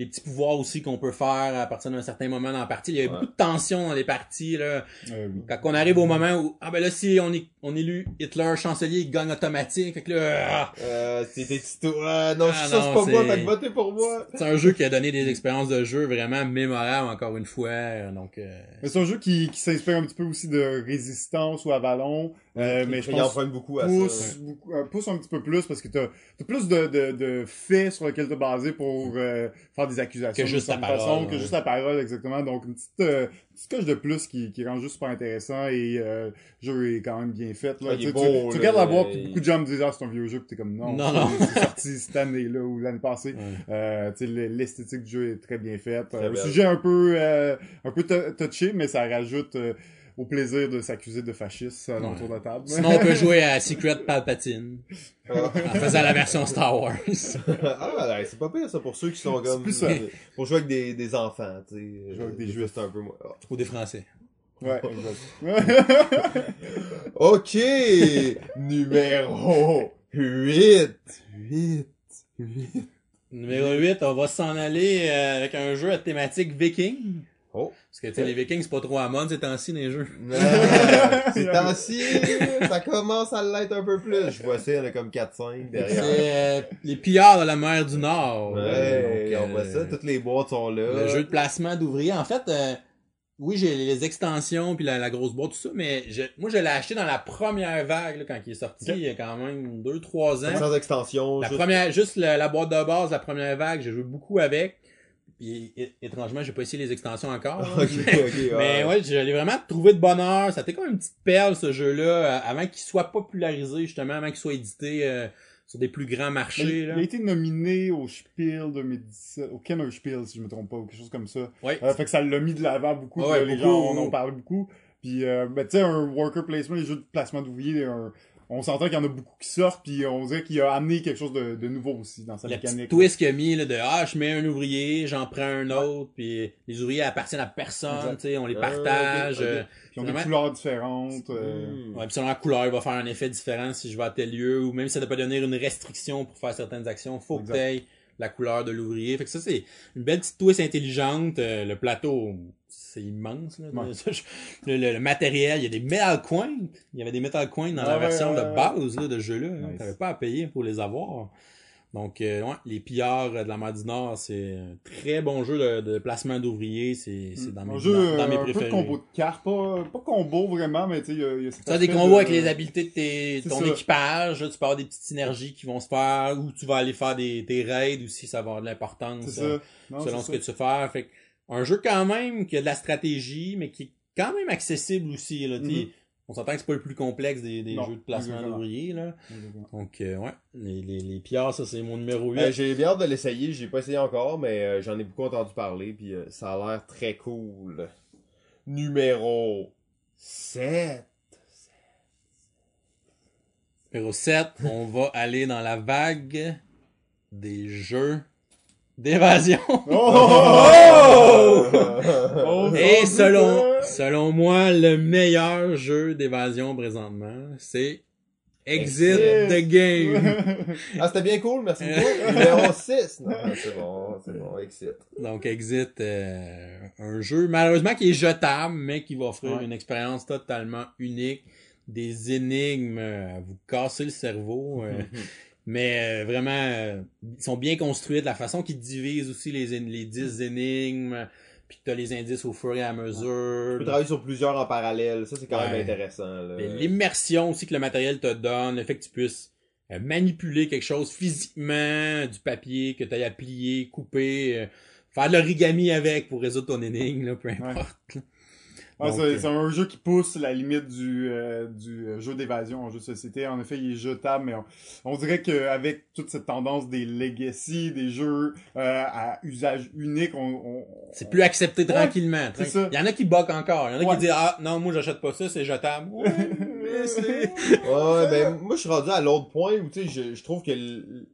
les petits pouvoirs aussi qu'on peut faire à partir d'un certain moment dans la partie. Il y a Ouais. beaucoup de tension dans les parties, là. Euh, oui. Quand on arrive au moment où, ah ben là, si on est, on élu Hitler chancelier, il gagne automatique, fait que là, ah, Euh, c'est des titos. Ah, non, Ah, ça, non, c'est pas moi, fait que votez pour moi. c'est un jeu qui a donné des expériences de jeu vraiment mémorables, encore une fois, donc, euh, Mais c'est un jeu qui, qui s'inspire un petit peu aussi de Résistance ou Avalon. Euh, mais je pense beaucoup à pousse, ça. beaucoup- euh, pousse un petit peu plus parce que t'as as plus de, de, de faits sur lesquels te baser pour euh, faire des accusations Que juste la parole, façon, que juste la parole exactement donc une petite, euh, petite coche de plus qui, qui rend juste super intéressant et euh, le jeu est quand même bien fait là. Ah, Tu sais, tu, beau, tu là, regardes la boîte puis beaucoup de gens me disent ah c'est un vieux jeu puis t'es comme non, Non, c'est- non. c'est sorti cette année là ou l'année passée Ouais. euh, tu sais, le- l'esthétique du jeu est très bien faite le sujet un peu euh, un peu tou- touché mais ça rajoute euh, au plaisir de s'accuser de fasciste euh, Ouais. autour de la table Sinon, on peut jouer à Secret Palpatine, Ah, en faisant la version Star Wars. ah, ouais, c'est pas pire ça pour ceux qui sont comme. plus ça. euh, Pour jouer avec des, des enfants, tu sais. Jouer avec des Des juifs. C'est un peu moi. Ah. Ou des Français. Ouais, exact. Ok! Numéro 8. 8. 8. Numéro 8, on va s'en aller euh, avec un jeu à thématique viking. Oh. Parce que, tu sais, les vikings, c'est pas trop à mode ces temps-ci, les jeux. Ah, Ces temps-ci, ça commence à l'être un peu plus. Je vois ça, il y en a comme 4-5 C'est derrière. euh, les pillards de la mer du Nord. Ouais, Donc, on voit euh, ça, toutes les boîtes sont là. Le jeu de placement d'ouvriers. En fait, euh, oui, j'ai les extensions puis la, la grosse boîte, tout ça, mais je, moi, je l'ai acheté dans la première vague, là, quand il est sorti, il y a quand même 2-3 ans. Sans extension. La juste- première, juste la, la boîte de base, la première vague, j'ai joué beaucoup avec. Puis, étrangement, j'ai pas essayé les extensions encore. là. Ok, ok, Mais ouais, je l'ai vraiment trouvé de bonheur. Ça a été comme une petite perle, ce jeu-là, euh, avant qu'il soit popularisé, justement, avant qu'il soit édité euh, sur des plus grands marchés. il, là. il a été nominé au Spiel 2017, au Kenner Spiel, si je me trompe pas, ou quelque chose comme ça. Ouais. Euh, fait que ça l'a mis de l'avant beaucoup. Ouais, puis là, les gens en ont parlé beaucoup. Puis, euh, ben, tu sais, un worker placement, les jeux de placement d'ouvriers, un- on s'entend qu'il y en a beaucoup qui sortent, puis on dirait qu'il a amené quelque chose de, de nouveau aussi dans sa petite mécanique. twist qu'il a mis là, de ah je mets un ouvrier, j'en prends un autre, puis les ouvriers appartiennent à personne, tu sais, on les Ah, partage. euh, Puis ils ont des couleurs différentes. euh, Hmm. Ouais, puis selon la couleur, il va faire un effet différent si je vais à tel lieu, ou même si ça ne doit pas devenir une restriction pour faire certaines actions, faut que Exact. La couleur de l'ouvrier. Fait que ça, c'est une belle petite twist intelligente. Euh, le plateau, c'est immense. Là. Ouais. Le, le- le matériel, il y a des metal coins. Il y avait des metal coins dans Ah la ouais, version ouais, de base là, de jeu-là. Nice. T'avais pas à payer pour les avoir. Donc, euh, ouais, les pillards euh, de la mer du Nord, c'est un très bon jeu de, de placement d'ouvriers. C'est c'est dans, un mes, jeu, dans, dans euh, mes un peu de combo de cartes, pas, pas combo vraiment, mais tu sais, il y y a as des combos de- avec les habiletés de tes, ton ça. équipage, là, tu peux avoir des petites synergies qui vont se faire, ou tu vas aller faire des, des raids aussi, ça va avoir de l'importance euh, ça. Selon ce que ça. tu veux faire. Fait que, un jeu quand même qui a de la stratégie, mais qui est quand même accessible aussi. Là, sais. On s'entend que c'est pas le plus complexe des, des Non, jeux de placement d'ouvriers. là. Exactement. Donc euh, ouais, les, les, les pillards, ça c'est mon numéro 8. Euh, j'ai bien hâte de l'essayer, j'ai pas essayé encore, mais euh, j'en ai beaucoup entendu parler, puis euh, ça a l'air très cool. Numéro 7. Numéro 7, on va aller dans la vague des jeux d'évasion. Oh! Oh, Et mon selon! Selon moi, le meilleur jeu d'évasion présentement, c'est Exit the Game. Ah, c'était bien cool, merci beaucoup. Numéro 6. Non, c'est bon, c'est bon, excite. Donc Exit, euh, un jeu malheureusement qui est jetable, mais qui va offrir Ouais. une expérience totalement unique, des énigmes euh, à vous casser le cerveau. euh, mais euh, vraiment, euh, ils sont bien construits de la façon qu'ils divisent aussi les, les 10 énigmes, puis que t'as les indices au fur et à mesure. Tu peux travailler sur plusieurs en parallèle, ça c'est quand Ouais. même intéressant. L'immersion aussi que le matériel te donne, le fait que tu puisses euh, manipuler quelque chose physiquement, du papier que tu à plier, couper, euh, faire de l'origami avec pour résoudre ton énigme, là, peu importe. Ah, c'est euh, c'est un jeu qui pousse la limite du, euh, du euh, jeu d'évasion en jeu de société. En effet, il est jetable, mais on, on dirait qu'avec toute cette tendance des legacy, des jeux euh, à usage unique, on... on- C'est plus accepté Ouais, tranquillement. c'est tranquille. ça. Il y en a qui boquent encore. Il y en a Ouais. qui disent Ah non, moi j'achète pas ça, c'est jetable. Ouais, mais c'est. Ouais, ben moi je suis rendu à l'autre point où tu sais, je, je trouve que l-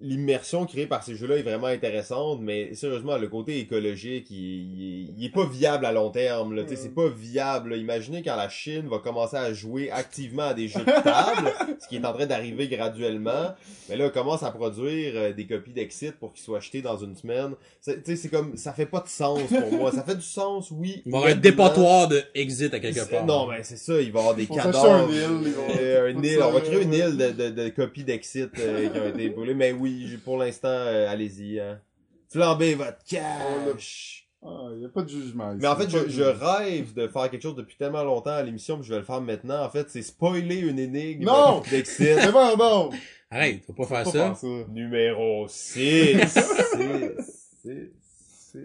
l'immersion créée par ces jeux-là est vraiment intéressante, mais sérieusement, le côté écologique, il, il, il est pas viable à long terme. Là, tu sais, c'est pas viable. là. Imaginez quand la Chine va commencer à jouer activement à des jeux de table, ce qui est en train d'arriver graduellement. Mais là, commence à produire euh, des copies d'Exit pour qu'ils soient achetés dans une semaine. C'est- Tu sais, c'est comme ça fait pas de sens pour moi. Ça fait du sens, oui. Il va y avoir un dépotoir de exit à quelque part. Non, mais c'est ça, il va y avoir des On cadavres. un île, ils vont- Euh, un île, on va créer une île de, de, de copies d'Exit euh, qui ont été brûlées. Mais oui, pour l'instant, euh, allez-y. Hein. Flambez votre cash. Ah, il n'y a pas de jugement. ici. Mais en fait, je, pas rêve de faire quelque chose depuis tellement longtemps à l'émission, puis je vais le faire maintenant. En fait, c'est spoiler une énigme Non! d'Exit. C'est bon, bon! Arrête, faut pas faire Faut ça. faire ça. Numéro 6. 6.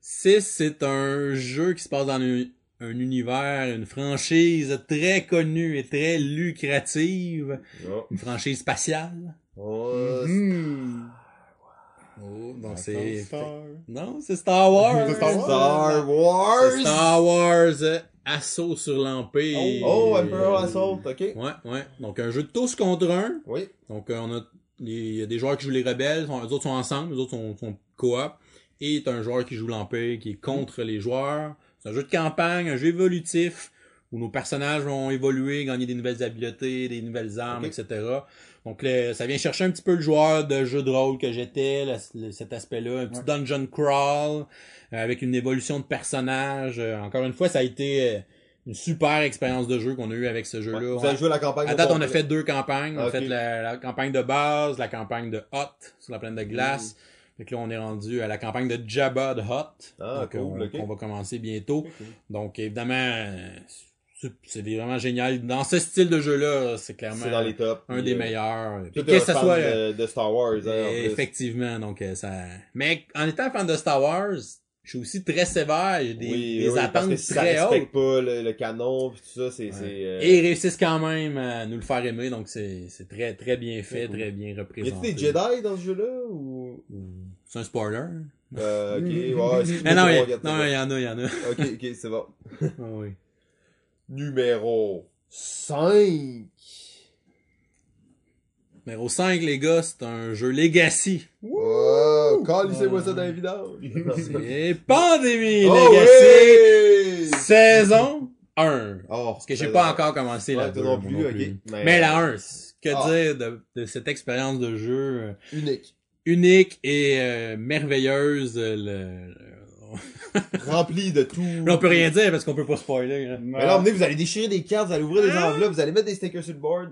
6, c'est un jeu qui se passe dans un, un univers, une franchise très connue et très lucrative. Oh. Une franchise spatiale. Oh, Hmm. Oh, Attends, c'est... Star. Non, c'est Star Wars. Star Wars. Star Wars. Star Wars euh, Assaut sur l'Empire. Oh, Emperor Assault, ok. Ouais, ouais. Donc un jeu de tous contre un. Oui. Donc euh, on a il y a des joueurs qui jouent les rebelles, les autres sont ensemble, les autres sont, sont coop. Et t'as un joueur qui joue l'Empire, qui est contre les joueurs. C'est un jeu de campagne, un jeu évolutif, où nos personnages vont évoluer, gagner des nouvelles habiletés, des nouvelles armes, etc. Donc le- ça vient chercher un petit peu le joueur de jeu de rôle que j'étais, cet aspect-là, un petit Ouais. dungeon crawl, euh, avec une évolution de personnage. Euh, encore une fois, ça a été euh, une super expérience de jeu qu'on a eu avec ce jeu-là. Ouais. Vous avez joué la campagne À date, on a fait deux campagnes. On a fait la, la campagne de base, la campagne de Hot sur la plaine de glace. Mm. Fait que là, on est rendu à la campagne de Jabba de Hot. Ah, donc, cool, on, va commencer bientôt. Donc, évidemment, c'est- vraiment génial. Dans ce style de jeu-là, c'est clairement C'est dans les tops. un Puis, des euh, meilleurs. Puis que ça fan soit... de, de Star Wars, hein, plus. Effectivement, donc euh, ça. Mais en étant fan de Star Wars, je suis aussi très sévère, j'ai des, oui, des oui, parce attentes que si ça très hautes. respecte pas le, le canon pis tout ça, c'est... c'est, euh, Et ils réussissent quand même à nous le faire aimer, donc c'est c'est très très bien fait, très bien Y a-t-il représenté. des Jedi dans ce jeu-là ou... C'est un spoiler? Euh, ok, ouais, excuse-moi, Mais non, il y, en a, il y en a. Ok, ok, c'est bon. Ah oui. Numéro 5. Numéro 5, les gars, c'est un jeu Legacy. Wow, calissez-moi ça dans les. C'est Pandémie Oh Legacy, oui! saison 1. Oh, Parce que j'ai pas encore commencé Ouais, la toi 2. non plus, non plus. Mais- Mais la 1, c'est- que Ah. dire de, de cette expérience de jeu euh, Unique. unique et euh, merveilleuse. euh, le- le- Rempli de tout. Là, on peut rien dire parce qu'on peut pas spoiler. hein. Mais là, vous allez déchirer des cartes, vous allez ouvrir des enveloppes, vous allez mettre des stickers sur le board.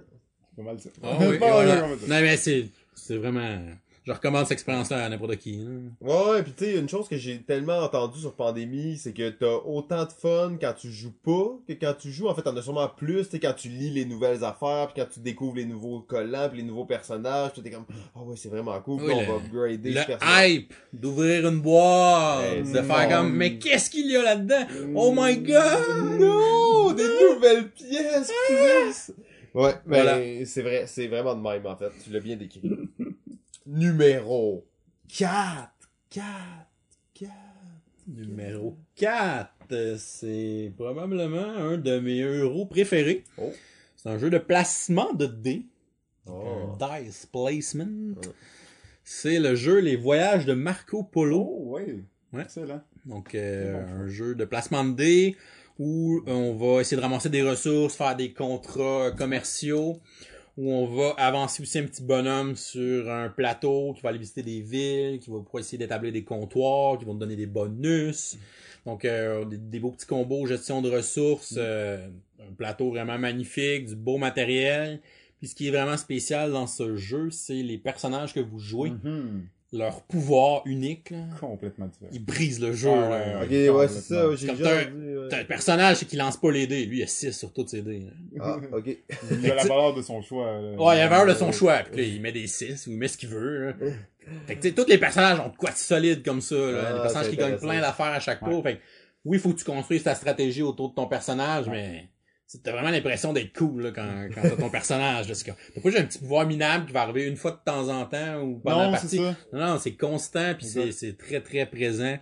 C'est pas mal ça. Ah oui, voilà. Non, mais c'est, c'est vraiment, je recommande cette expérience-là à n'importe qui. là. Ouais, ouais, pis tu sais, une chose que j'ai tellement entendu sur Pandémie, c'est que t'as autant de fun quand tu joues pas que quand tu joues. En fait, t'en as sûrement plus, tu quand tu lis les nouvelles affaires, puis quand tu découvres les nouveaux collants, puis les nouveaux personnages, tu t'es comme, ah ouais, c'est vraiment cool, puis Oui, on le- va upgrader ce Le personnage. hype d'ouvrir une boîte, Eh, de faire comme, mais qu'est-ce qu'il y a là-dedans? Oh my god! Non! Des nouvelles pièces, plus! Ouais, mais Voilà. c'est vrai, c'est vraiment de même, en fait. Tu l'as bien décrit. Numéro 4. 4. 4. Numéro 4, c'est probablement un de mes euros préférés. Oh. C'est un jeu de placement de dés. Oh. Un dice placement. Ouais. C'est le jeu Les Voyages de Marco Polo. Oh, oui. Ouais. Excellent. Donc, euh, bon, un jeu de placement de dés où on va essayer de ramasser des ressources, faire des contrats commerciaux, où on va avancer aussi un petit bonhomme sur un plateau qui va aller visiter des villes, qui va pouvoir essayer d'établir des comptoirs, qui vont te donner des bonus. Donc, euh, des, des beaux petits combos, gestion de ressources, euh, un plateau vraiment magnifique, du beau matériel. Puis ce qui est vraiment spécial dans ce jeu, c'est les personnages que vous jouez, Mhm. Leur pouvoir unique. là. Complètement différent. Ils brisent le jeu. Ah, là. ouais, Ok, ouais, c'est ça, j'ai déjà t'as- entendu, ouais. T'as un personnage c'est qui lance pas les dés. Lui, il a 6 sur tous ses dés. là. Ah, ok. Il a la valeur de son choix. là. Ouais, il a valeur de son choix. Puis là, il met des 6 ou il met ce qu'il veut. là. Fait que, tu sais, tous les personnages ont de quoi de solide comme ça. Là. Ah, des personnages qui gagnent plein d'affaires à chaque tour. Fait que, oui, il faut que tu construises ta stratégie autour de ton personnage, mais t'as vraiment l'impression d'être cool là, quand, quand t'as ton personnage. Que t'as pas juste un petit pouvoir minable qui va arriver une fois de temps en temps ou pendant la Non, partie. c'est ça. Non, non, c'est constant puis c'est, c'est très très présent.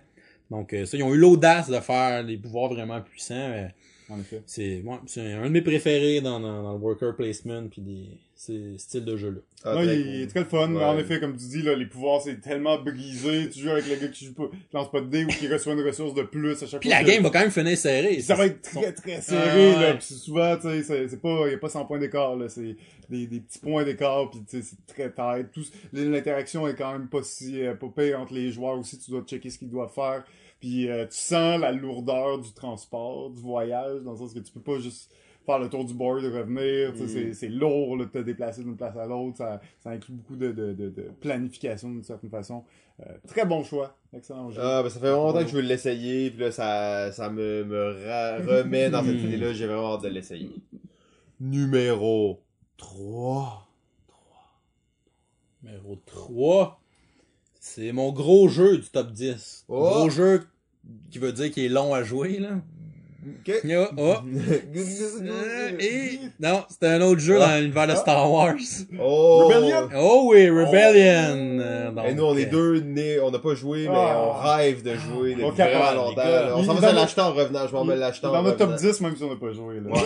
Donc euh, ça, ils ont eu l'audace de faire des pouvoirs vraiment puissants. mais En effet. c'est, ouais, c'est un de mes préférés dans, dans, dans le worker placement puis des, ces styles de jeu là. Ah, Non, il, cool. il est très fun, mais en effet, comme tu dis, là, les pouvoirs, c'est tellement brisé. Tu joues avec le gars qui joue pas, qui lance pas de dés ou qui reçoit une ressource de plus à chaque Puis fois. la que- game va quand même finir serrée. Ça va être très très serré, Ah, là. ouais. Puis souvent, tu sais, c'est- c'est pas, y a pas 100 points d'écart, là. C'est des, des petits points d'écart, puis tu sais, c'est très tight. Tout, l'interaction est quand même pas si, euh, pas pire entre les joueurs aussi. Tu dois checker ce qu'ils doivent faire. Puis euh, tu sens la lourdeur du transport, du voyage, dans le sens que tu peux pas juste faire le tour du board et revenir. Mm. c'est- C'est lourd là, de te déplacer d'une place à l'autre. Ça, ça inclut beaucoup de, de, de, de planification d'une certaine façon. Euh, très bon choix. Excellent jeu. Ah, ben ça fait vraiment longtemps que je veux l'essayer, puis là, ça, ça me, me ra- remet dans cette Hmm. idée-là, j'ai vraiment hâte de l'essayer. Numéro 3. Numéro 3. C'est mon gros jeu du top 10. Oh. Gros jeu qui veut dire qu'il est long à jouer là. Ok. Oh, oh. Euh, et... Non, c'était un autre jeu dans l'univers de Star Wars. Oh! Rebellion? Oh oui, Rebellion. Euh, donc, Et nous, on est deux nés, on n'a pas joué, mais Ah. on rêve de jouer depuis On vraiment capable, longtemps. là. On s'en va dans l'acheter en revenant, je m'en vais l'acheter en Dans notre top revenant. 10, même si on n'a pas joué. Là. Ouais,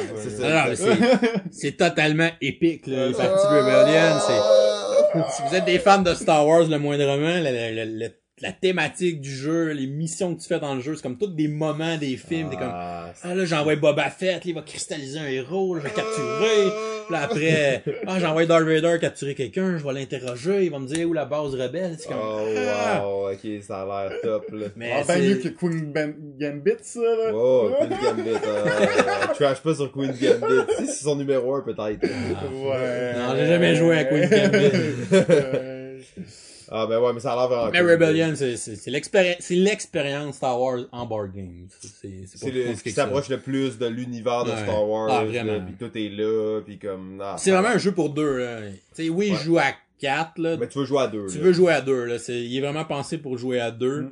c'est ça. Totalement épique, là, parties de Rebellion. C'est, si vous êtes des fans de Star Wars, le moindrement, la, la, la, la- la thématique du jeu, les missions que tu fais dans le jeu, c'est comme tous des moments des films. T'es comme, Ah, ah là, j'envoie Boba Fett, là, il va cristalliser un héros, là, je vais capturer. Puis là, après, ah, j'envoie Darth Vader capturer quelqu'un, je vais l'interroger, il va me dire où la base rebelle. C'est comme, Oh, ah. wow, ok, ça a l'air top, là. Mais Ah, ben c'est- mieux que Queen ben Gambit, ça, là. Oh, Queen Gambit, euh, trash pas sur Queen Gambit. Si, c'est son numéro 1, peut-être. Ouais. Non, j'ai jamais joué à Queen Gambit. Ah, ben ouais, mais ça a l'air vraiment Mais cool. Rebellion, c'est, c'est, c'est l'expérience, c'est l'expérience Star Wars en board game. C'est, c'est, pas le, ce qui s'approche le plus de l'univers de Ouais. Star Wars. Ah, vraiment. Puis tout est là, puis comme... ah, C'est vraiment un jeu pour deux, là. Tu sais, oui, Ouais. je joue à quatre, là. Mais tu veux jouer à deux, Tu là. veux jouer à deux, là. C'est, il est vraiment pensé pour jouer à deux. Mm.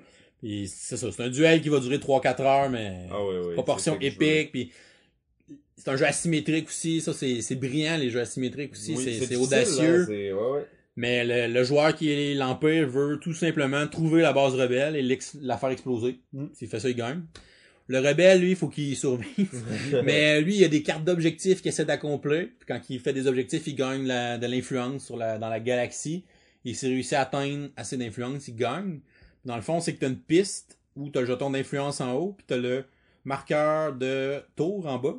C'est ça, c'est un duel qui va durer 3-4 heures, mais Ah ouais, ouais, proportion épique. Puis c'est un jeu asymétrique aussi. Ça, c'est c'est brillant, les jeux asymétriques aussi. Oui, c'est audacieux. hein, c'est- ouais, ouais. Mais le, le joueur qui est l'Empire veut tout simplement trouver la base rebelle et la faire exploser. Mm. S'il fait ça, il gagne. Le rebelle, lui, il faut qu'il survive. Mais lui, il a des cartes d'objectifs qu'il essaie d'accomplir. Puis quand il fait des objectifs, il gagne la- de l'influence sur la, dans la galaxie. Et s'il réussit à atteindre assez d'influence, il gagne. Dans le fond, c'est que tu as une piste où tu as le jeton d'influence en haut, puis tu as le marqueur de tour en bas.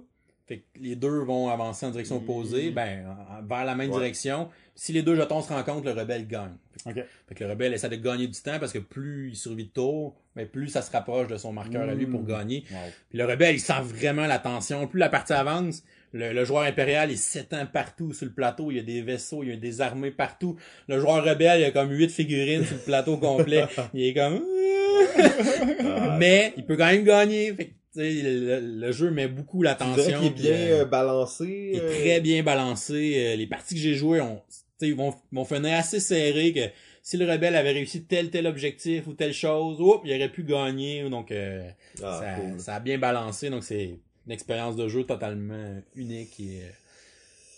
Fait que les deux vont avancer en direction opposée, ben, en- en- vers la même Ouais. direction. Si les deux jetons se rencontrent, le rebelle gagne. Ok. Fait que le rebelle essaie de gagner du temps parce que plus il survit de tour, mais plus ça se rapproche de son marqueur à lui pour Mm. gagner. Wow. Puis le rebelle, il sent vraiment la tension. Plus la partie avance, le, le joueur impérial, il s'étend partout sur le plateau. Il y a des vaisseaux, il y a des armées partout. Le joueur rebelle, il a comme huit figurines sur le plateau complet. Il est comme... Mais il peut quand même gagner. Fait que, le, le jeu met beaucoup l'attention. qu'il est bien euh, euh, balancé. il est euh, très bien balancé. Les parties que j'ai jouées ont, ils vont, vont finir assez serrés que si le rebelle avait réussi tel tel objectif ou telle chose, il aurait pu gagner. Donc euh, Ah, ça, cool. ça a bien balancé. Donc c'est une expérience de jeu totalement unique et euh,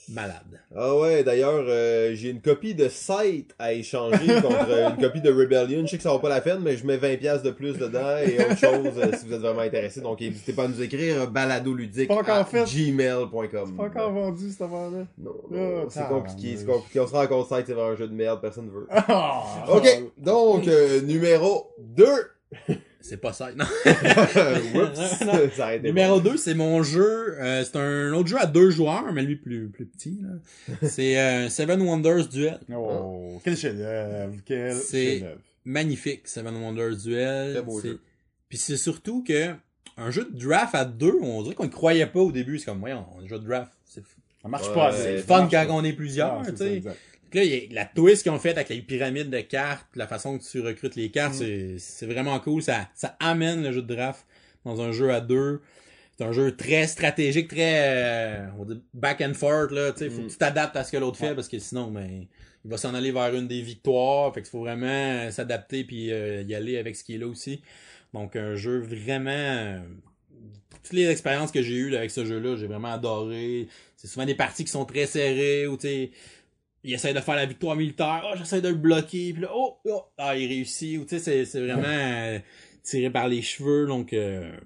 malade. Ah ouais, d'ailleurs, euh, j'ai une copie de Sight à échanger contre euh, une copie de Rebellion. Je sais que ça vaut pas la peine, mais je mets 20$ piastres de plus dedans et autre chose euh, si vous êtes vraiment intéressé. Donc n'hésitez pas à nous écrire euh, baladoludique Pas encore à fait. gmail.com. Pas encore vendu cette affaire-là. Non, Ah, non, c'est compliqué, c'est compliqué. On se rend compte Sight, c'est vraiment un jeu de merde, personne ne veut. Ah! Ok, donc euh, numéro 2. C'est pas ça. Non. Oups, Non. ça Numéro 2, c'est mon jeu. euh, c'est un autre jeu à deux joueurs, mais lui plus, plus petit. là. C'est euh, Seven Wonders Duel. Oh, quel chef-d'œuvre, quel C'est- magnifique, Seven Wonders Duel. Très beau C'est- jeu. Puis c'est surtout que un jeu de draft à deux, on dirait qu'on ne croyait pas au début. C'est comme, voyons, un jeu de draft, c'est Ça marche Ouais, pas. c'est fun quand pas. on est plusieurs, tu sais. Là, y a la twist qu'ils ont faite avec les pyramides de cartes, la façon que tu recrutes les cartes, Mm. c'est, vraiment cool. Ça, ça amène le jeu de draft dans un jeu à deux. C'est un jeu très stratégique, très euh, on dire back and forth. Là, tu sais, faut Mm. que tu t'adaptes à ce que l'autre fait parce que sinon, ben, il va s'en aller vers une des victoires. Fait qu'il faut vraiment euh, s'adapter puis euh, y aller avec ce qui est là aussi. Donc un jeu vraiment euh, toutes les expériences que j'ai eues là, avec ce jeu-là, j'ai vraiment adoré. C'est souvent des parties qui sont très serrées où tu sais il essaie de faire la victoire militaire, oh, j'essaie de le bloquer, puis là, oh, oh, ah, il réussit, ou tu sais, c'est, c'est vraiment euh, tiré par les cheveux, donc euh,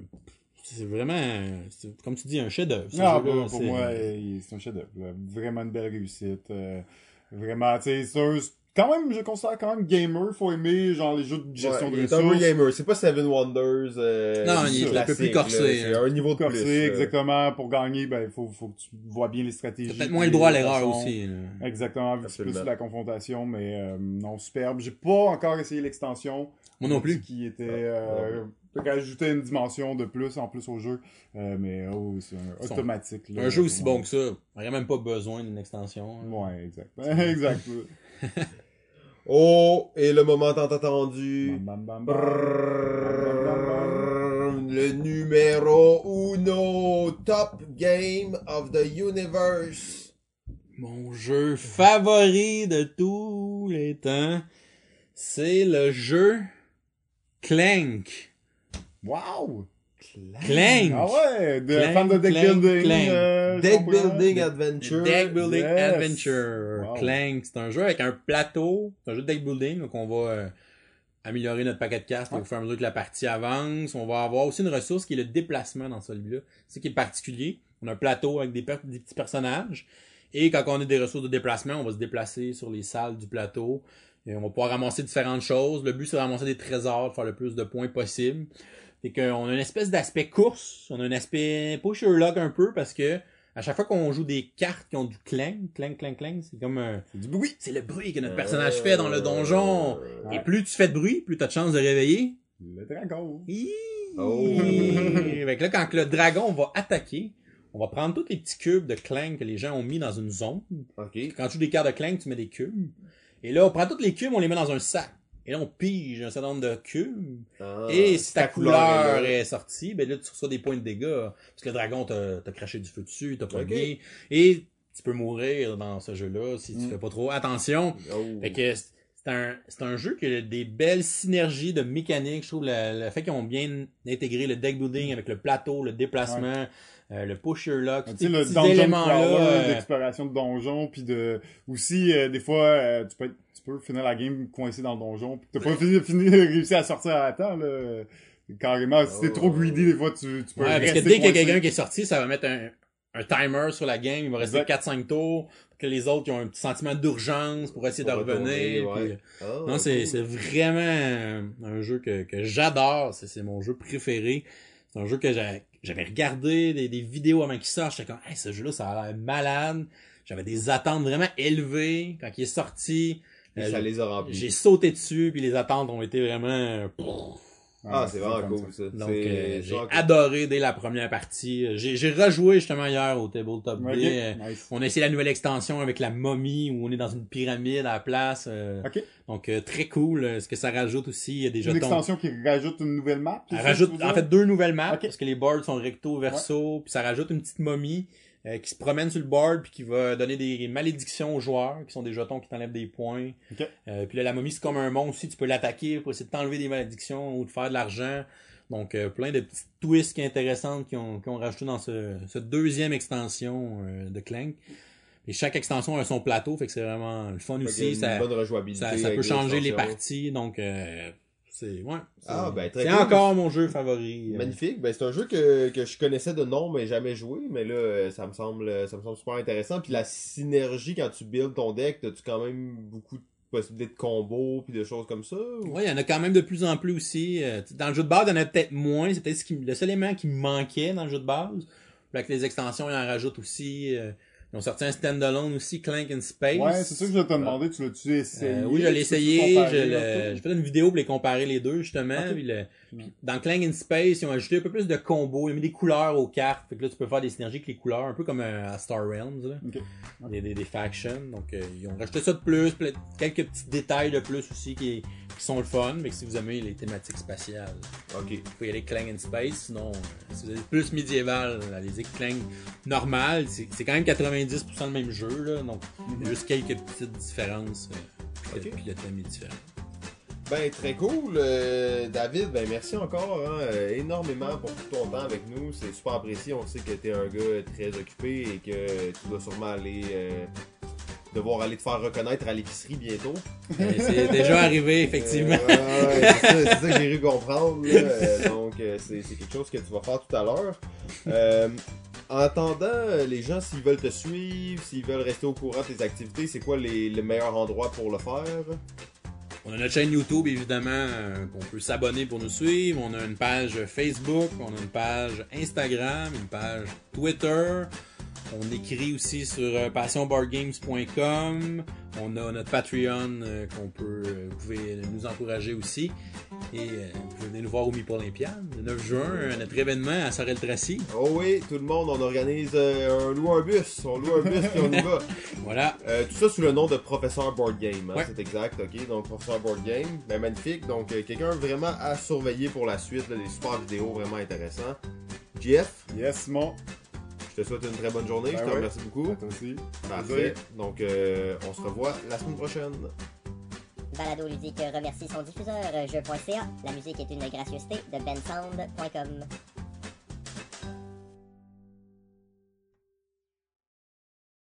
c'est vraiment, comme tu dis, un chef-d'œuvre. Ah, pour, moi, c'est un chef-d'œuvre. Vraiment une belle réussite. euh, vraiment, tu sais, quand même, je considère quand même gamer. Faut aimer, genre, les jeux de gestion Ouais, de il est un peu ressources. gamer. C'est pas Seven Wonders. euh, Non, il est un peu classique, plus corsé, là. C'est hein. un niveau de Corsé, plus. là. exactement. Pour gagner, ben, il faut, faut que tu vois bien les stratégies. Peut-être moins le droit à l'erreur aussi. là. Exactement, vu que c'est plus la confrontation, mais euh, non, superbe. J'ai pas encore essayé l'extension. Moi non plus. Qui était, euh, qui rajoutait une dimension de plus en plus au jeu. Euh, mais oh, c'est automatique. là. Un jeu aussi bon que ça, il n'y a même pas besoin d'une extension. hein. Ouais, exact. exact. Oh, et le moment tant attendu. Bam, bam, bam, bam. Le numéro uno top game of the universe. Mon jeu favori de tous les temps, c'est le jeu Clank. Wow! Clank! Ah ouais! De Clank, fan de deck clank, building. clank. euh, Deck building adventure. Deck Building Yes. Adventure. Wow. Clank, c'est un jeu avec un plateau. C'est un jeu de deck building, donc on va euh, améliorer notre paquet de cartes Ouais. au fur et à mesure que la partie avance. On va avoir aussi une ressource qui est le déplacement dans celui-là. C'est ce qui est particulier. On a un plateau avec des, per- des petits personnages. Et quand on a des ressources de déplacement, on va se déplacer sur les salles du plateau. Et on va pouvoir ramasser différentes choses. Le but, c'est de ramasser des trésors, de faire le plus de points possible. Fait qu'on a une espèce d'aspect course. On a un aspect pas Sherlock un peu parce que à chaque fois qu'on joue des cartes qui ont du clang, clang, clang, clang, c'est comme un... C'est du bruit. C'est le bruit que notre personnage fait dans le donjon. Euh, Et plus tu fais de bruit, plus tu as de chances de réveiller. Le dragon. Oh. Fait que là, quand le dragon va attaquer, on va prendre tous les petits cubes de clang que les gens ont mis dans une zone. Ok. Quand tu joues des cartes de clang, tu mets des cubes. Et là, on prend tous les cubes, on les met dans un sac. Et là, on pige un certain nombre de cubes. Ah, Et si ta, couleur, est sortie, ben là, tu reçois des points de dégâts. Parce que le dragon t'a craché du feu dessus, t'a pas Ok. bien. Et tu peux mourir dans ce jeu-là si tu Mm. fais pas trop attention. Oh. Fait que c'est un, un jeu qui a des belles synergies de mécanique. Je trouve le, le fait qu'ils ont bien intégré le deck building avec le plateau, le déplacement, euh, le push your luck, tous ces éléments-là. euh, d'exploration de donjons, puis de... Aussi, euh, des fois, euh, tu, peux être- tu peux finir la game coincé dans le donjon, puis t'as pas fini, fini, réussi à sortir à temps, là. Carrément, si t'es Oh. trop greedy, des fois, tu, tu peux Ouais, parce que dès qu'il y a quelqu'un qui est sorti, ça va mettre un, un timer sur la game, il va rester Exact. 4-5 tours, que les autres ils ont un petit sentiment d'urgence pour essayer de revenir. puis- ouais. Ah, Non, c'est, vraiment un, jeu que, que j'adore. C'est, mon jeu préféré. C'est un jeu que j'avais regardé des, des vidéos avant qu'il sorte. J'étais comme, hey, ce jeu-là, ça a l'air malade. J'avais des attentes vraiment élevées quand il est sorti. Et Euh, ça les a remplis. j'ai sauté dessus, puis les attentes ont été vraiment... Ah, Ouais, c'est vraiment cool, ça. Donc, C'est euh, j'ai adoré dès la première partie. J'ai, j'ai rejoué justement hier au Tabletop Ok, B. Euh, nice. On a essayé la nouvelle extension avec la momie où on est dans une pyramide à la place. euh, Ok. Donc euh, très cool. euh, Ce que ça rajoute aussi, il y a des Une jetons. extension qui rajoute une nouvelle map. Elle rajoute en fait deux nouvelles maps Ok. parce que les boards sont recto verso, puis ça rajoute une petite momie euh, qui se promène sur le board puis qui va donner des malédictions aux joueurs qui sont des jetons qui t'enlèvent des points. Ok. Euh, puis là la momie c'est comme un monstre aussi, tu peux l'attaquer pour essayer de t'enlever des malédictions ou de faire de l'argent. Donc euh, plein de petites twists qui intéressantes qui ont, qui ont rajouté dans ce, ce deuxième extension euh, de Clank. Et chaque extension a son plateau, fait que c'est vraiment le fun aussi. une Ça, bonne rejouabilité. ça, ça peut changer les parties, donc euh, c'est ouais. Ah, ben, très cool. encore mon jeu favori. euh. Magnifique. Ben, c'est un jeu que, que je connaissais de nom, mais jamais joué. Mais là, euh, ça me semble, ça me semble super intéressant. Puis la synergie quand tu builds ton deck, as-tu quand même beaucoup de possibilités de combos puis de choses comme ça? ou- Oui, il y en a quand même de plus en plus aussi. Euh, dans le jeu de base, il y en a peut-être moins. C'est peut-être ce qui- le seul élément qui me manquait dans le jeu de base. Avec les extensions, ils en rajoutent aussi. Euh, ils ont sorti un standalone aussi, Clank in Space. Ouais, c'est ça que je vais te demander, tu l'as-tu essayé? Euh, oui, je l'ai essayé. J'ai fait une vidéo pour les comparer les deux, justement. Puis le- puis dans Clang in Space, ils ont ajouté un peu plus de combos. Ils ont mis des couleurs aux cartes. Fait que là, tu peux faire des synergies avec les couleurs, un peu comme euh, à Star Realms. Là. Des, des, des factions. Donc, euh, ils ont rajouté ça de plus. quelques petits détails de plus aussi qui, qui sont le fun. Mais que si vous aimez les thématiques spatiales, Ok. vous pouvez aller Clang in Space. Sinon, euh, si vous êtes plus médiéval, allez-y Clang normal. C'est quand même 90% le même jeu. Là, donc, a juste quelques petites différences. euh, Ok. Puis le thème est différent. Ben, très cool. Euh, David, ben, merci encore hein, euh, énormément pour tout ton temps avec nous. C'est super apprécié. On sait que t'es un gars très occupé et que tu dois sûrement aller. euh, devoir aller te faire reconnaître à l'épicerie bientôt. Euh, C'est déjà arrivé, effectivement. Ouais, c'est ça, que j'ai cru comprendre. donc, c'est quelque chose que tu vas faire tout à l'heure. Euh, en attendant, euh, les gens, s'ils veulent te suivre, s'ils veulent rester au courant de tes activités, c'est quoi les, le meilleur endroit pour le faire? On a notre chaîne YouTube, évidemment, euh, qu'on peut s'abonner pour nous suivre. On a une page Facebook, on a une page Instagram, une page Twitter. On écrit aussi sur euh, passionboardgames.com. On a notre Patreon euh, qu'on peut, euh, vous pouvez nous encourager aussi. Et euh, vous pouvez venir nous voir au Meeple Olympiade, le 9 juin, notre événement à Sorel-Tracy. Oh oui, tout le monde, on organise euh, un loup un bus. On loue un bus et on y va. Voilà. Euh, tout ça sous le nom de Professeur Board Game, hein, Ouais. c'est exact, ok? Donc Professeur Board Game, ben magnifique. Donc euh, quelqu'un vraiment à surveiller pour la suite, là, des super vidéos vraiment intéressants. Jeff, Yes, Simon. Je te souhaite une très bonne journée, Ben je te ouais. remercie beaucoup. À toi aussi. Parfait. Donc euh, on se revoit la semaine prochaine. Balado Ludique remercie son diffuseur jeu.ca. La musique est une gracieuseté de bensound.com.